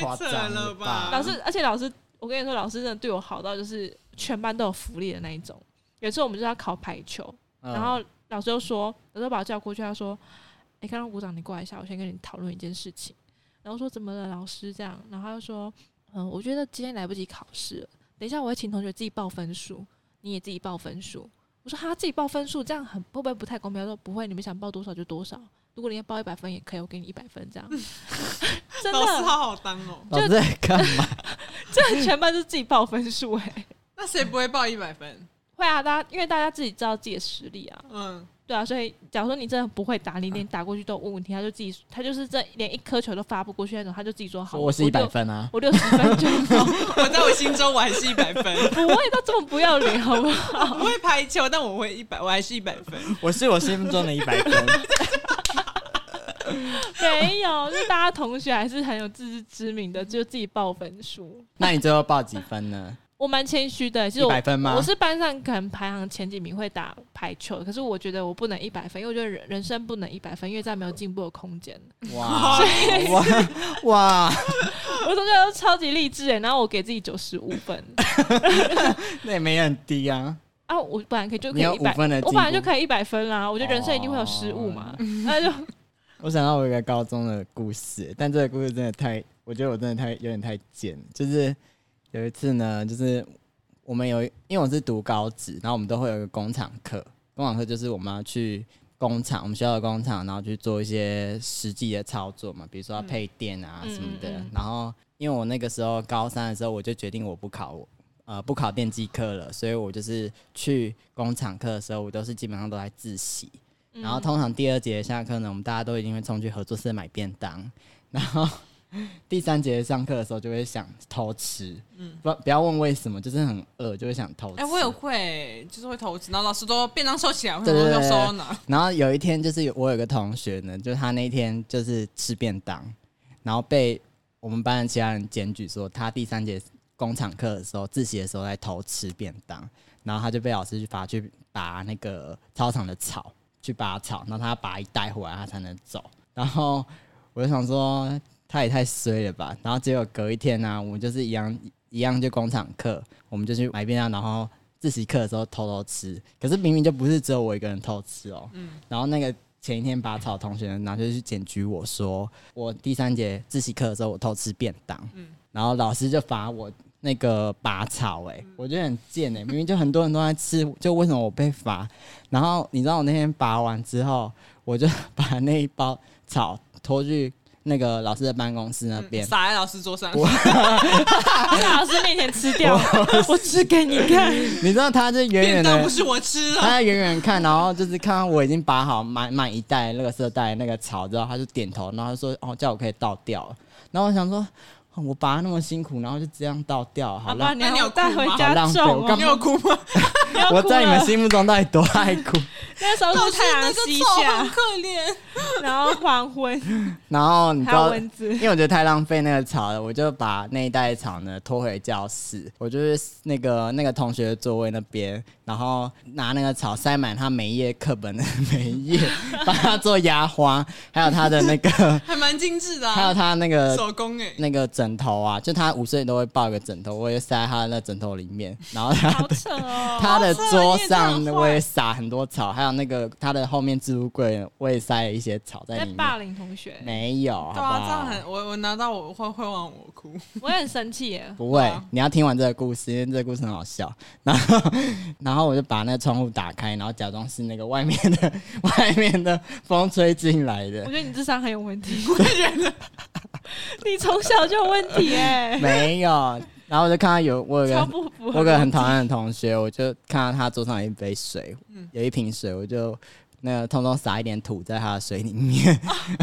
夸太扯张了了吧吧？老师，而且老师，我跟你说，老师真的对我好到就是全班都有福利的那一种。有一次我们就是要考排球，嗯然后老师就说，老师把我叫过去，他说：“哎、刚刚鼓掌，你过来一下，我先跟你讨论一件事情。”然后说怎么了，老师这样，然后他就说：“嗯，我觉得今天来不及考试了，等一下我会请同学自己报分数，你也自己报分数。”我说：“他自己报分数，这样很会不会不太公平？”他说：“不会，你们想报多少就多少，如果你要报一百分也可以，我给你一百分这样。” 真老师的，好好当哦。老师在干嘛？这全班是自己报分数哎、那谁不会报一百分？会啊，大家因为大家自己知道自己的实力啊，嗯，对啊，所以假如说你真的不会打，你连打过去都有问题，他就自己他就是这连一颗球都发不过去那种，他就自己说好，我是一百，分啊，我六十分就好，我在我心中我还是一百分。不会到这么不要脸，好不好？我不会排球，但我会一百，我还是一百分。我是我心目中的一百分。没有，就大家同学还是很有自知之明的，就自己报分数。那你最后报几分呢？我蛮谦虚的，其实一我百分吗？我是班上可能排行前几名会打排球，可是我觉得我不能一百分，因为我觉得人人生不能一百分，因为这样没有进步的空间。哇哇 哇，我同学都超级励志哎，然后我给自己九十五分那也没很低啊。啊，我本来可以就可以一百分我本来就可以一百分啦。我觉得人生一定会有失误嘛，那就我想到我一个高中的故事，但这个故事真的太，我觉得我真的太有点太贱。就是有一次呢，就是我们有，因为我是读高职，然后我们都会有一个工厂课，工厂课就是我们要去工厂，我们学校的工厂，然后去做一些实际的操作嘛，比如说要配电啊嗯什么的。嗯嗯然后因为我那个时候高三的时候，我就决定我不考呃不考电机课了，所以我就是去工厂课的时候，我都是基本上都在自习。嗯。然后通常第二节下课呢，我们大家都一定会冲去合作社买便当，然后第三节上课的时候就会想偷吃，嗯。不不要问为什么，就是很饿就会想偷吃。哎、我也会，就是会偷吃，然后老师都便当收起来，我对对对收呢？然后有一天就是有我有个同学呢，就是他那天就是吃便当，然后被我们班的其他人检举说他第三节工厂课的时候自习的时候在偷吃便当，然后他就被老师去罚去拔那个操场的草，去拔草，然后他要拔一袋回来他才能走。然后我就想说他也太衰了吧，然后结果隔一天呢、我们就是一样一样就工厂课，我们就去买便当，然后自习课的时候偷偷吃，可是明明就不是只有我一个人偷吃哦、嗯。然后那个前一天拔草的同学呢，然后就去检举我说，我第三节自习课的时候我偷吃便当，嗯。然后老师就罚我那个拔草、欸，我觉得很贱哎、明明就很多人都在吃，就为什么我被罚？然后你知道我那天拔完之后，我就把那一包草拖去那个老师的办公室那边，撒在老师桌上，在老师面前吃掉，我吃给你看。你知道他就远便远的不是我吃的。他在远远看，然后就是看到我已经拔好满满一袋那个色袋那个草之后，他就点头，然后他说：“哦，叫我可以倒掉了。”然后我想说，哦我拔那么辛苦，然后就这样倒掉，好好吧，浪，你那你有带哭吗？回家好浪费种哦。我干你有哭吗？我在你们心目中到底多爱哭？那时候是太阳那个西下，可怜。然后黄昏，然后你知还有道，蚊子因。为我觉得太浪费那个草了，我就把那一袋草呢拖回教室，我就是那个那个同学的座位那边，然后拿那个草塞满他每一页课本的每一页，帮他做压花，还有他的那个，还蛮精致的、啊，还有他那个手工哎、那个枕头啊，就他午睡都会抱一个枕头，我就塞在他的那枕头里面，然后他哦！他的桌上我也撒很多草，还有那个他的后面置物柜我也塞了一些草在里面霸。凌同学，没有，好不对啊，这样？很我我拿到我会会让我哭。我也很生气耶。不会啊，你要听完这个故事，因为这个故事很好笑。然后，然后我就把那个窗户打开，然后假装是那个外面的 外面的风吹进来的我觉。得你智商很有问题。我也觉得，你从小就有问题哎，没有，然后我就看到有我有超个不符合。我有个很讨厌的同学，我就看到他桌上有一杯水，有一瓶水，我就那个通通撒一点土在他的水里面，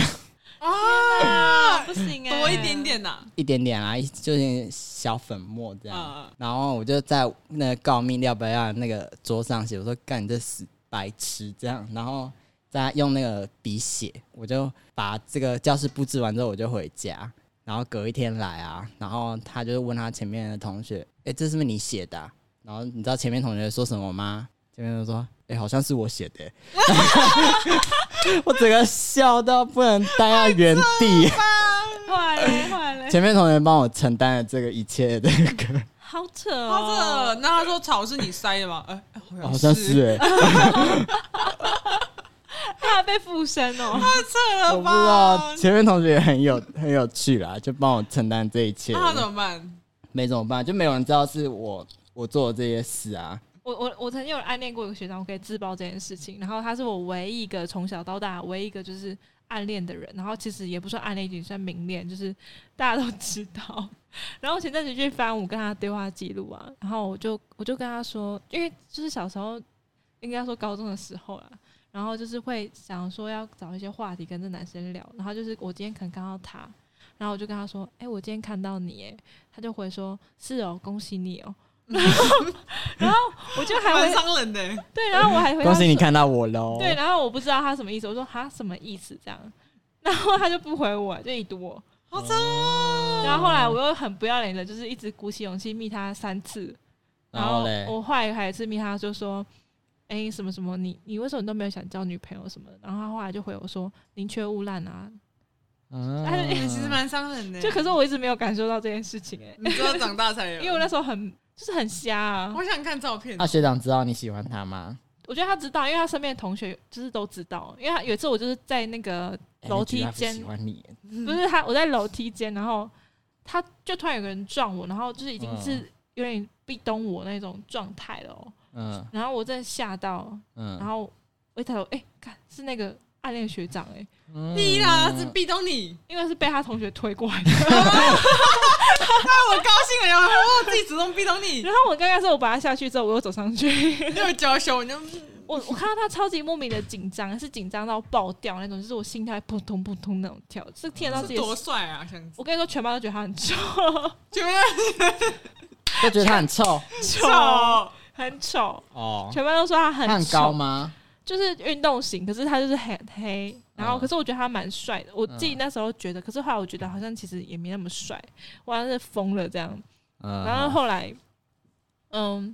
啊，不行哎，多一点点呐、一点点啊，一就是小粉末这样。啊。然后我就在那个告密要不要那个桌上写，我说干你这死白痴这样，然后再用那个笔写，我就把这个教室布置完之后我就回家，然后隔一天来啊，然后他就问他前面的同学，哎、这是不是你写的啊、然后你知道前面同学说什么吗？前面就说，哎、好像是我写的、我整个笑到不能待在原地。前面同学帮我承担了这个一切的那个，好扯哦。那他说草是你塞的吗？哎、哎好像是哎、他还被附身哦。这了我不知道，前面同学也很有很有趣啦，就帮我承担这一切，那他怎么办？没怎么办，就没有人知道是我我做的这些事啊。我我我曾经有暗恋过一个学长，我可以自曝这件事情。然后他是我唯一一个从小到大唯一一个就是暗恋的人。然后其实也不算暗恋，也算明恋，就是大家都知道。然后前阵子去翻我跟他对话记录啊，然后我就我就跟他说，因为就是小时候应该说高中的时候啦，然后就是会想说要找一些话题跟这男生聊。然后就是我今天可能看到他，然后我就跟他说：“哎、我今天看到你。”哎，他就回说：“是哦，恭喜你哦。”然后，然后我就还蛮会伤人的、欸。对，然后我还回他说恭喜你看到我喽！对，然后我不知道他什么意思，我说哈什么意思这样，然后他就不回我，就一读我。好惨哦！然后后来我又很不要脸的，就是一直鼓起勇气密他三次，然后嘞，我后来还有一次密他就说，哎、什么什么，你你为什么都没有想交女朋友什么的？然后他后来就回我说，宁缺毋滥啊。嗯 哎其实蛮伤人的。就可是我一直没有感受到这件事情、哎，你知道长大才有，因为我那时候很就是很瞎啊。我想看照片那、。学长知道你喜欢他吗？我觉得他知道，因为他身边的同学就是都知道。因为他有一次我就是在那个哎楼梯间喜欢你，不是他，我在楼梯间，然后他就突然有个人撞我，然后就是已经嗯是有点壁咚我那种状态了、哦。嗯。然后我真的吓到，嗯，然后我一抬头，哎、看是那个暗恋学长、哎，嗯。你啦，是壁咚你，因为是被他同学推过来的。我高兴了，我自己主动壁咚你，然后我刚刚说我把他下去之后，我又走上去，你有娇羞，你就我我看到他超级莫名的紧张，是紧张到爆掉那种，就是我心跳扑通扑通那种跳，是听得到自己多帅啊！想我跟你说，全班都觉得他很丑，全班都觉得他很臭。丑，很丑，哦。全班都说他很他很丑高吗？就是运动型，可是他就是很黑，然后嗯可是我觉得他蛮帅的，我自己那时候觉得，可是后来我觉得好像其实也没那么帅，我好像是疯了这样。嗯，然后后来，嗯，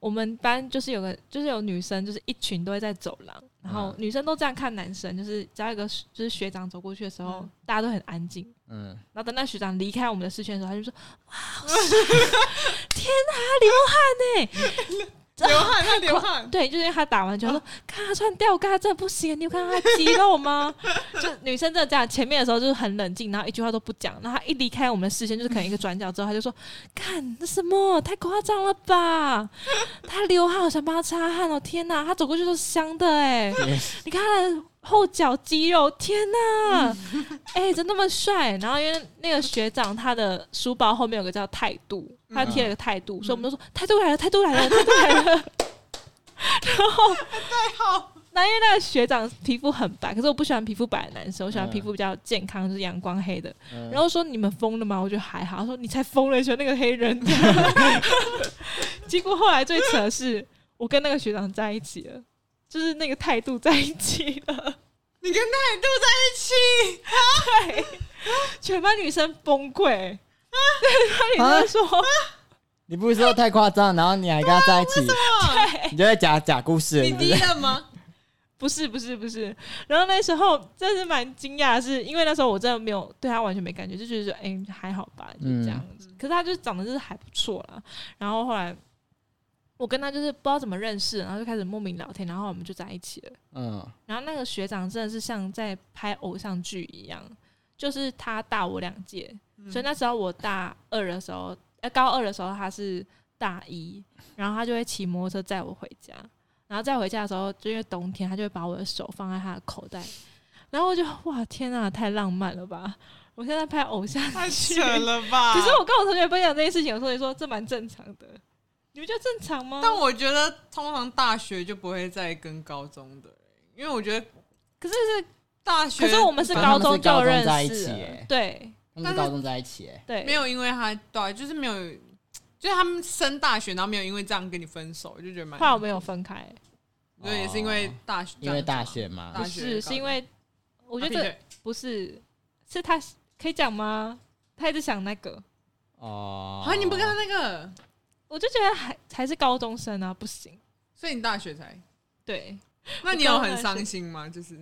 我们班就是有个就是有女生，就是一群都会在走廊，然后嗯女生都这样看男生，就是只要一个就是学长走过去的时候，嗯大家都很安静。嗯，然后等那学长离开我们的视线的时候，他就说：“哇，天哪，流汗呢！”流汗，他流汗，对，就是因为他打完球说，看他穿吊嘎真的不行，你有看到他肌肉吗？就女生真的这样，前面的时候就是很冷静，然后一句话都不讲，然后他一离开我们的视线，就是可能一个转角之后，他就说，看那什么，太夸张了吧？他流汗，我想帮他擦汗哦，天哪，他走过去都是香的哎，你看他的后脚肌肉，天哪，哎、怎么那么帅？然后因为那个学长他的书包后面有个叫态度，他贴了个态度，所以我们都说态度来了，态度来了，态度来了。然后对好，那因为那个学长皮肤很白，可是我不喜欢皮肤白的男生，我喜欢嗯皮肤比较健康，就是阳光黑的。嗯然后说你们疯了吗？我觉得还好。他说你才疯了，你喜欢那个黑人。结果后来最扯的是，我跟那个学长在一起了，就是那个态度在一起了。你跟态度在一起，对，全班女生崩溃。全班女生说，你不是说太夸张，然后你还跟他在一起，对，你就在讲假故事，你低？了吗？不是不是不是。然后那时候真是蛮惊讶的是，因为那时候我真的没有对他完全没感觉，就觉得说，哎、还好吧，就这样子。可是他就是长得就是还不错啦。然后后来我跟他就是不知道怎么认识，然后就开始莫名聊天，然后我们就在一起了。嗯然后那个学长真的是像在拍偶像剧一样，就是他大我两届，所以那时候我大二的时候，呃高二的时候他是大一，然后他就会骑摩托车载我回家，然后再回家的时候，就因为冬天，他就会把我的手放在他的口袋，然后我就哇天啊，太浪漫了吧！我现在拍偶像太剧，扯了吧？可是我跟我同学分享这件事情，我同学说这蛮正常的，你不觉得正常吗？但我觉得通常大学就不会再跟高中的，因为我觉得可是是，大学可是我们是高中就高中在一认识了起耶。对。他们是高中在一起，哎，对，没有因为他对啊，就是没有，就是他们升大学，然后没有因为这样跟你分手，就觉得蛮。后来我没有分开，对，也是因为大学，因为大学嘛。不大学是是因为我觉得不是，是他可以讲吗？他一直想那个，哦，啊，你不跟他那个，我就觉得还还是高中生啊，不行。所以你大学才，对，那你有很伤心吗？就是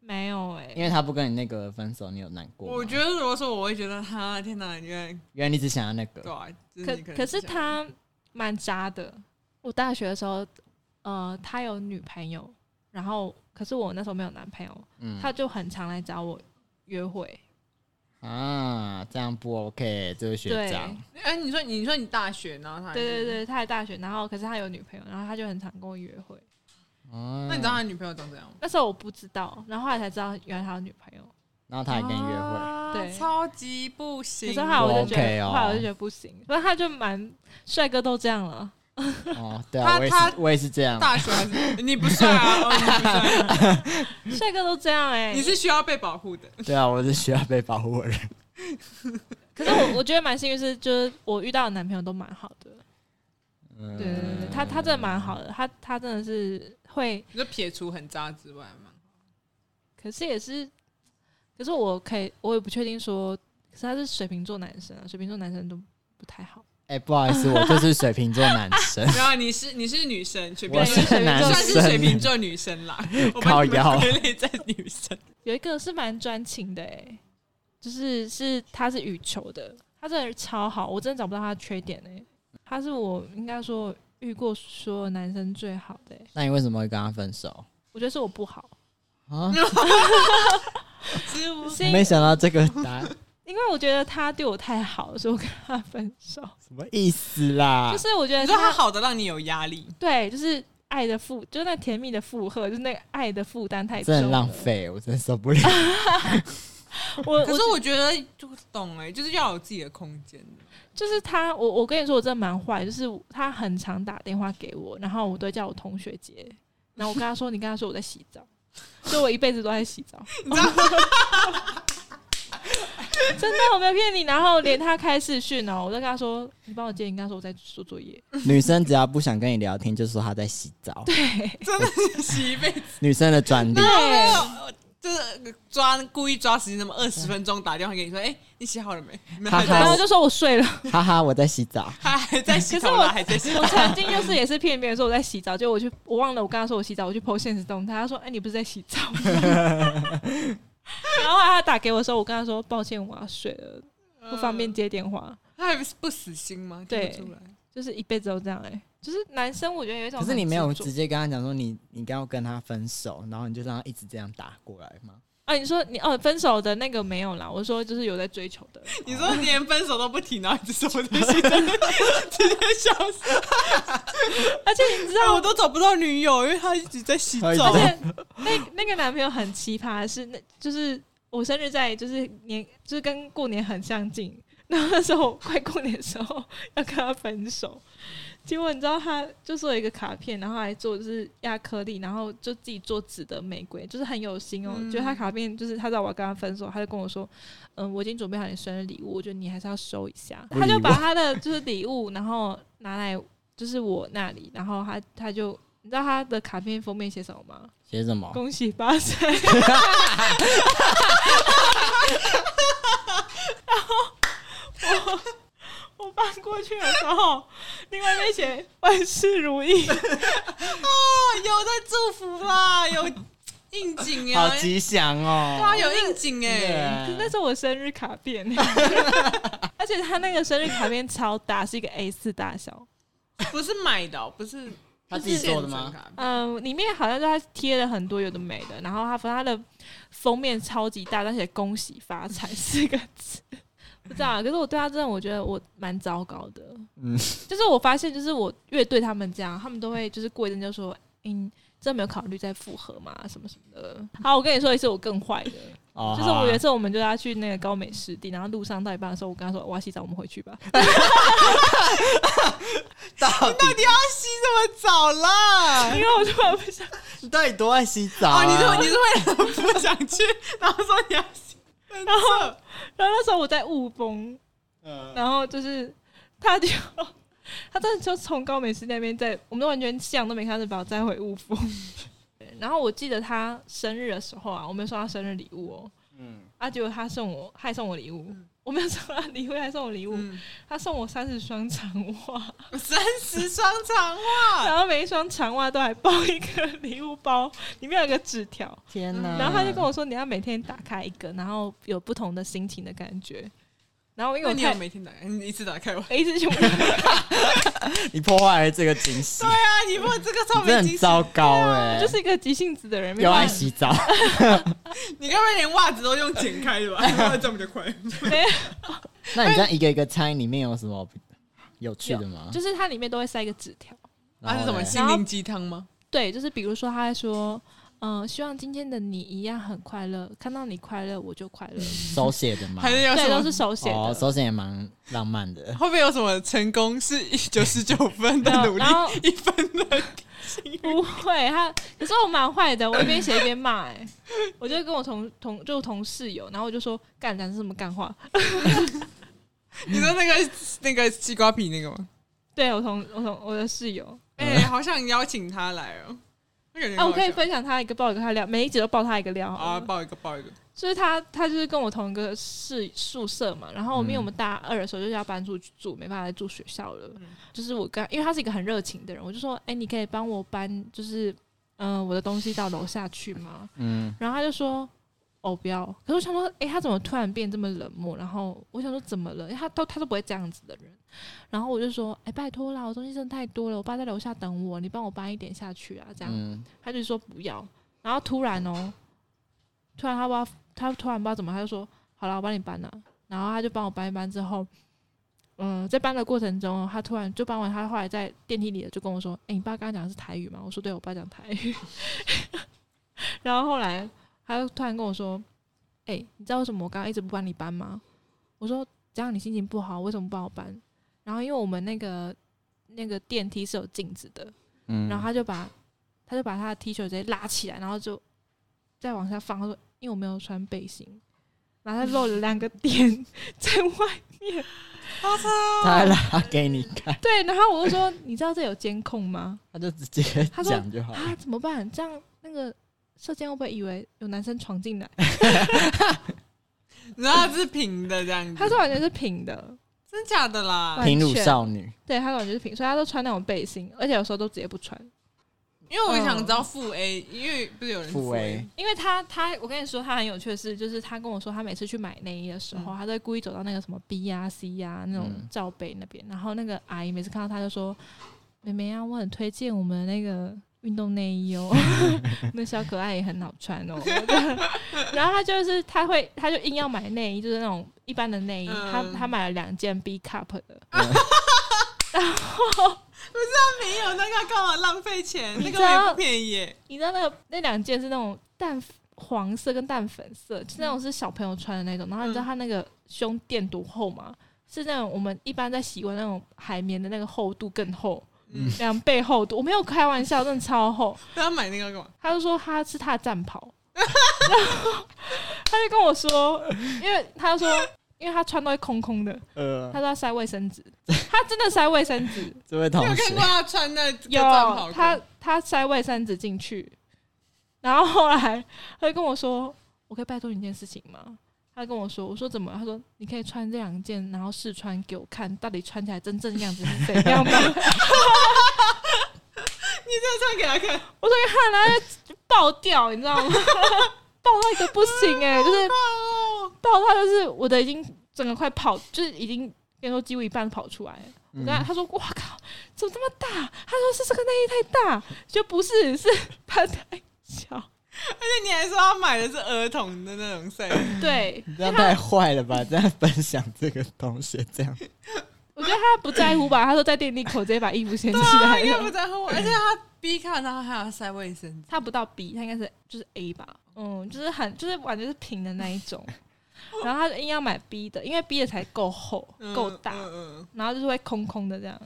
没有哎、因为他不跟你那个分手，你有难过？我觉得如果说我会觉得，他，天哪，原来原来你只想要那个，对啊，就是可可是他蛮渣的。我大学的时候，呃，他有女朋友，然后可是我那时候没有男朋友，嗯他就很常来找我约会。啊，这样不 OK，这位学，长，哎，你说你说你大学，然后他，对对对，他在大学，然后可是他有女朋友，然后他就很常跟我约会。哦，那你知道他女朋友长怎样吗？那时候我不知道，然后后来才知道原来他有女朋友。然后他还跟你约会，啊对超级不可行。是后来我就觉得，不 OK 哦后来我就觉得不行，不然他就蛮帅哥都这样了，哦，对啊，我也他他是，我也是这样，大学还是 你不帅啊？哦，你不帅，帅哥都这样哎、你是需要被保护的。对啊，我是需要被保护的人，可是我我觉得蛮幸运是，就是我遇到的男朋友都蛮好的，嗯。对对对对，他他真的蛮好的，他他真的是会，你就撇除很渣之外嘛，可是也是，可是我可以，我也不确定说，可是他是水瓶座男生啊，水瓶座男生都不太好，哎、不好意思，我就是水瓶座男生，然后你是你是女生，水瓶我座是男算是，水瓶座女生啦，我靠腰。归类在女生。有一个是蛮专情的哎、就是是他是羽球的，他真的超好，我真的找不到他的缺点哎、他是我应该说遇过所有男生最好的、欸，那你为什么会跟他分手？我觉得是我不好，啊？没想到这个答案，因为我觉得他对我太好了，所以我跟他分手。什么意思啦？就是我觉得你说他他好的让你有压力，对，就是爱的负，就是那甜蜜的负荷，就是那个爱的负担太重真的。浪费，我真的受不了。我 我可是我觉得就懂哎、就是要有自己的空间。就是他，我我跟你说，我真的蛮坏，就是他很常打电话给我，然后我都叫我同学接，然后我跟他说，你跟他说我在洗澡，所以我一辈子都在洗澡。真的，我没有骗你。然后连他开视讯哦，我都跟他说：“你帮我接。”你跟他说我在做作业。女生只要不想跟你聊天，就说她在洗澡。对，真的是洗一辈子，女生的专利。对，就是抓故意抓时间，那么二十分钟打电话给你说，哎、你洗好了没？哈哈然后就说我睡了。哈哈，我在洗澡。他还在洗澡可是我，还在洗头我。曾经就是也是骗别人说我在洗澡，结果我去我忘了我跟他说我洗澡，我去 PO 现实动态，他说：“哎、你不是在洗澡吗？” 然后他打给我的时候，我跟他说：“抱歉，我要睡了，不方便接电话。他还不是不死心吗？对出来。就是一辈子都这样哎、就是男生我觉得有一种可是你没有直接跟他讲说你你刚要跟他分手，然后你就让他一直这样打过来吗？啊，你说你哦分手的那个没有啦，我说就是有在追求的，你说你连分手都不提，然后一直说我在洗澡，直接笑死！而且你知但道我都找不到女友，因为他一直在洗澡而。且那那个男朋友很奇葩的是，那就是我生日在就是年就是跟过年很相近，然后那时候快过年的时候要跟他分手，结果你知道他就做了一个卡片，然后还做就是亚克力，然后就自己做纸的玫瑰，就是很有心哦。嗯觉得他卡片就是他知道我要跟他分手，他就跟我说，嗯，我已经准备好你生日礼物，我觉得你还是要收一下。他就把他的就是礼物，然后拿来就是我那里，然后他他就你知道他的卡片封面写什么吗？写什么？恭喜发财。然后我我搬过去的时候，另外一边写万事如意，啊，有在祝福啦，有应景好哎，吉祥哦！对啊，有应景哎，可是那是我生日卡片，而且他那个生日卡片超大，是一个 A 四大小。不是买的哦，不是他自己做的吗？嗯，里面好像是他贴了很多有的没的，然后他他的封面超级大，而且恭喜发财四个字，不知道啊。可是我对他真的，我觉得我蛮糟糕的。嗯，就是我发现，就是我越对他们这样，他们都会就是过一阵就说，嗯，真的没有考虑再复合嘛，什么什么的。好，我跟你说一次我更坏的，哦，就是我有一次我们就要去那个高美湿地，然后路上到一半的时候，我跟他说我要洗澡，我们回去吧。到底你要洗这么早啦？因为我突然不想，你到底多爱洗澡哦，啊？你是你是为了不想去，然后说你要洗，然后然后那时候我在雾峰，嗯。然后就是他就他真的就从高美湿那边在，我们都完全像都没看，就把我载回雾峰。然后我记得他生日的时候啊，我没有收他生日礼物哦，嗯，啊，结果他送我，他还送我礼物，我没有收他礼物，还送我礼物，嗯，他送我三十双长袜，三十双长袜，然后每一双长袜都还包一个 礼物包，里面有个纸条，天哪！然后他就跟我说，你要每天打开一个，然后有不同的心情的感觉。然后因为我太有每天打开？你一次打开完？一直就 你破坏了这个惊喜，对啊，你不这个超你真的没惊喜，很糟糕哎！就是一个急性子的人，没又爱办法洗澡，你该不会连袜子都用剪开的吧？这样比较快。没有那你这样一个一个猜，里面有什么有趣的吗？就是它里面都会塞一个纸条。它是什么然后嘞心灵鸡汤吗？对，就是比如说他在说，嗯、希望今天的你一样很快乐，看到你快乐我就快乐。手写的吗？对，还是有什么都是手写的。哦，手写也蛮浪漫的。会不会有什么成功是九十九分的努力，一分的？不会，他可是我蛮坏的，我一边写一边骂，哎，我就跟我同同就同室友，然后我就说干讲什么干话，你说那个那个西瓜皮那个吗？对我同我同我的室友，哎，好想邀请他来哦。啊，我可以分享他一个爆一个他料，每一集都爆他一个料好啊，爆一个爆一个。就是他他就是跟我同一个室宿舍嘛，然后因为嗯我们大二的时候就是要搬出去住，没办法再住学校了。就是我跟因为他是一个很热情的人，我就说，哎、你可以帮我搬，就是嗯、呃我的东西到楼下去吗？嗯，然后他就说。哦，不要！可是我想说，哎、他怎么突然变这么冷漠？然后我想说，怎么了？因为他都他都不会这样子的人。然后我就说，哎、拜托啦，我东西真的太多了，我爸在楼下等我，你帮我搬一点下去啊，这样。嗯，他就说不要，然后突然哦，突然他不知道，他突然不知道怎么，他就说好了，我帮你搬了、然后他就帮我搬一搬之后，嗯、在搬的过程中哦，他突然就搬完，他后来在电梯里就跟我说：“哎、你爸刚刚讲的是台语吗？”我说：“对，我爸讲台语。”然后后来他就突然跟我说：“哎、你知道为什么我刚刚一直不帮你搬吗？”我说：“这样你心情不好，为什么不帮我搬？”然后因为我们那个那个电梯是有镜子的，嗯，然后他就把他就把他的 T 恤直接拉起来，然后就再往下放。他说：“因为我没有穿背心，然后他露了两个点 在外面。他拉给你看，对，然后我就说：“你知道这有监控吗他就直接他说讲就好？”了。啊，怎么办？这样那个射箭会不会以为有男生闯进来？然后它是平的这样子，他说完全是平的，真假的啦？平乳少女，对他感觉是平，所以他都穿那种背心，而且有时候都直接不穿。因为我想知道负 A，因为不是有人负 A 因为他他，我跟你说，他很有趣的是，就是他跟我说，他每次去买内衣的时候，嗯。他都会故意走到那个什么 B 呀、C 呀、那种嗯。罩杯那边，然后那个阿姨每次看到他就说：“妹妹啊，我很推荐我们那个运动内衣哦，那小可爱也很好穿哦。”然后他就是他会，他就硬要买内衣，就是那种一般的内衣，嗯他他买了两件 B cup 的然后可是她，没有那个干嘛浪费钱？那个也不便宜耶。你知道那个那两件是那种淡黄色跟淡粉色，就是那种是小朋友穿的那种。然后你知道它那个胸垫多厚吗？是那种我们一般在洗完那种海绵的那个厚度更厚，嗯，两倍厚度。我没有开玩笑，真的超厚。不要买那个干嘛？他就说他是他的战袍，然后他就跟我说，因为他说，因为他穿都会空空的，呃他，说他塞卫生纸，他真的塞卫生纸，这位同你有看学过他穿那个有战袍他他塞卫生纸进去，然后后来他就跟我说：“我可以拜托你一件事情吗？”他跟我说：“我说怎么？”他说：“你可以穿这两件，然后试穿给我看，到底穿起来真正样子是怎样吗？” 穿给他看，我说：“你看，然后就爆掉，你知道吗？爆到一个不行哎、就是哦，爆到就是我的已经整个快跑，就是已经跟你说几乎一半跑出来了。我跟他说：“哇靠，怎么这么大？”他说：“是这个内衣太大。”就不是，是它太小。而且你还说他买的是儿童的那种 size，对，你这样太坏了吧？这样分享这个东西这样，我觉得他不在乎吧，他说在电梯口直接把衣服掀起来应该不。在乎，而且他 B 看然后还要塞卫生纸，他不到 B，他应该是就是 A 吧，嗯，就是很就是完全是平的那一种。然后他就硬要买 B 的，因为 B 的才够厚嗯够大，然后就是会空空的这样。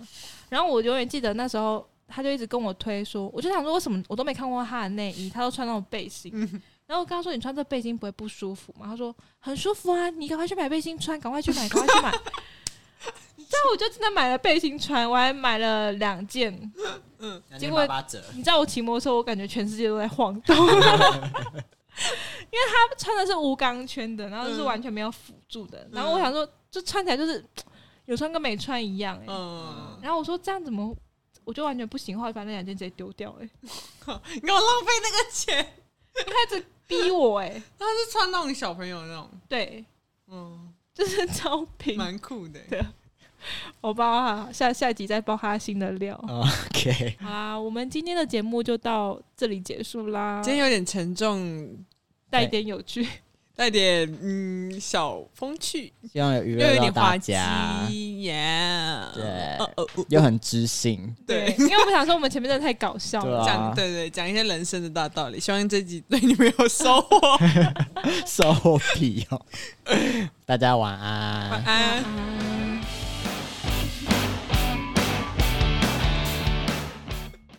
然后我永远记得那时候，他就一直跟我推说，我就想说为什么我都没看过他的内衣，他都穿那种背心。嗯然后我跟他说：“你穿这背心不会不舒服吗？”他说：“很舒服啊，你赶快去买背心穿，赶快去买，赶快去买。” 你知道，我就真的买了背心穿，我还买了两件。嗯，结果，你知道我骑摩托车，我感觉全世界都在晃动，因为他穿的是无钢圈的，然后就是完全没有辅助的。然后我想说，就穿起来就是有穿跟没穿一样、欸。嗯，然后我说这样怎么，我就完全不行，后来把那两件直接丢掉、欸。你给我浪费那个钱，他一直逼我、欸，他是穿那种小朋友那种，对，嗯，就是超平。蛮酷的。对我包他下下集再包他新的料。OK，好啦，我们今天的节目就到这里结束啦，今天有点沉重，带一点有趣。带点嗯小风趣，希望有娱又有乐到大点滑稽家，耶。对哦哦哦又很知性，对因为我想说我们前面真的太搞笑了。讲对对讲一些人生的大道理，希望这集对你们有收获。收屁哦。大家晚安。晚安。嗯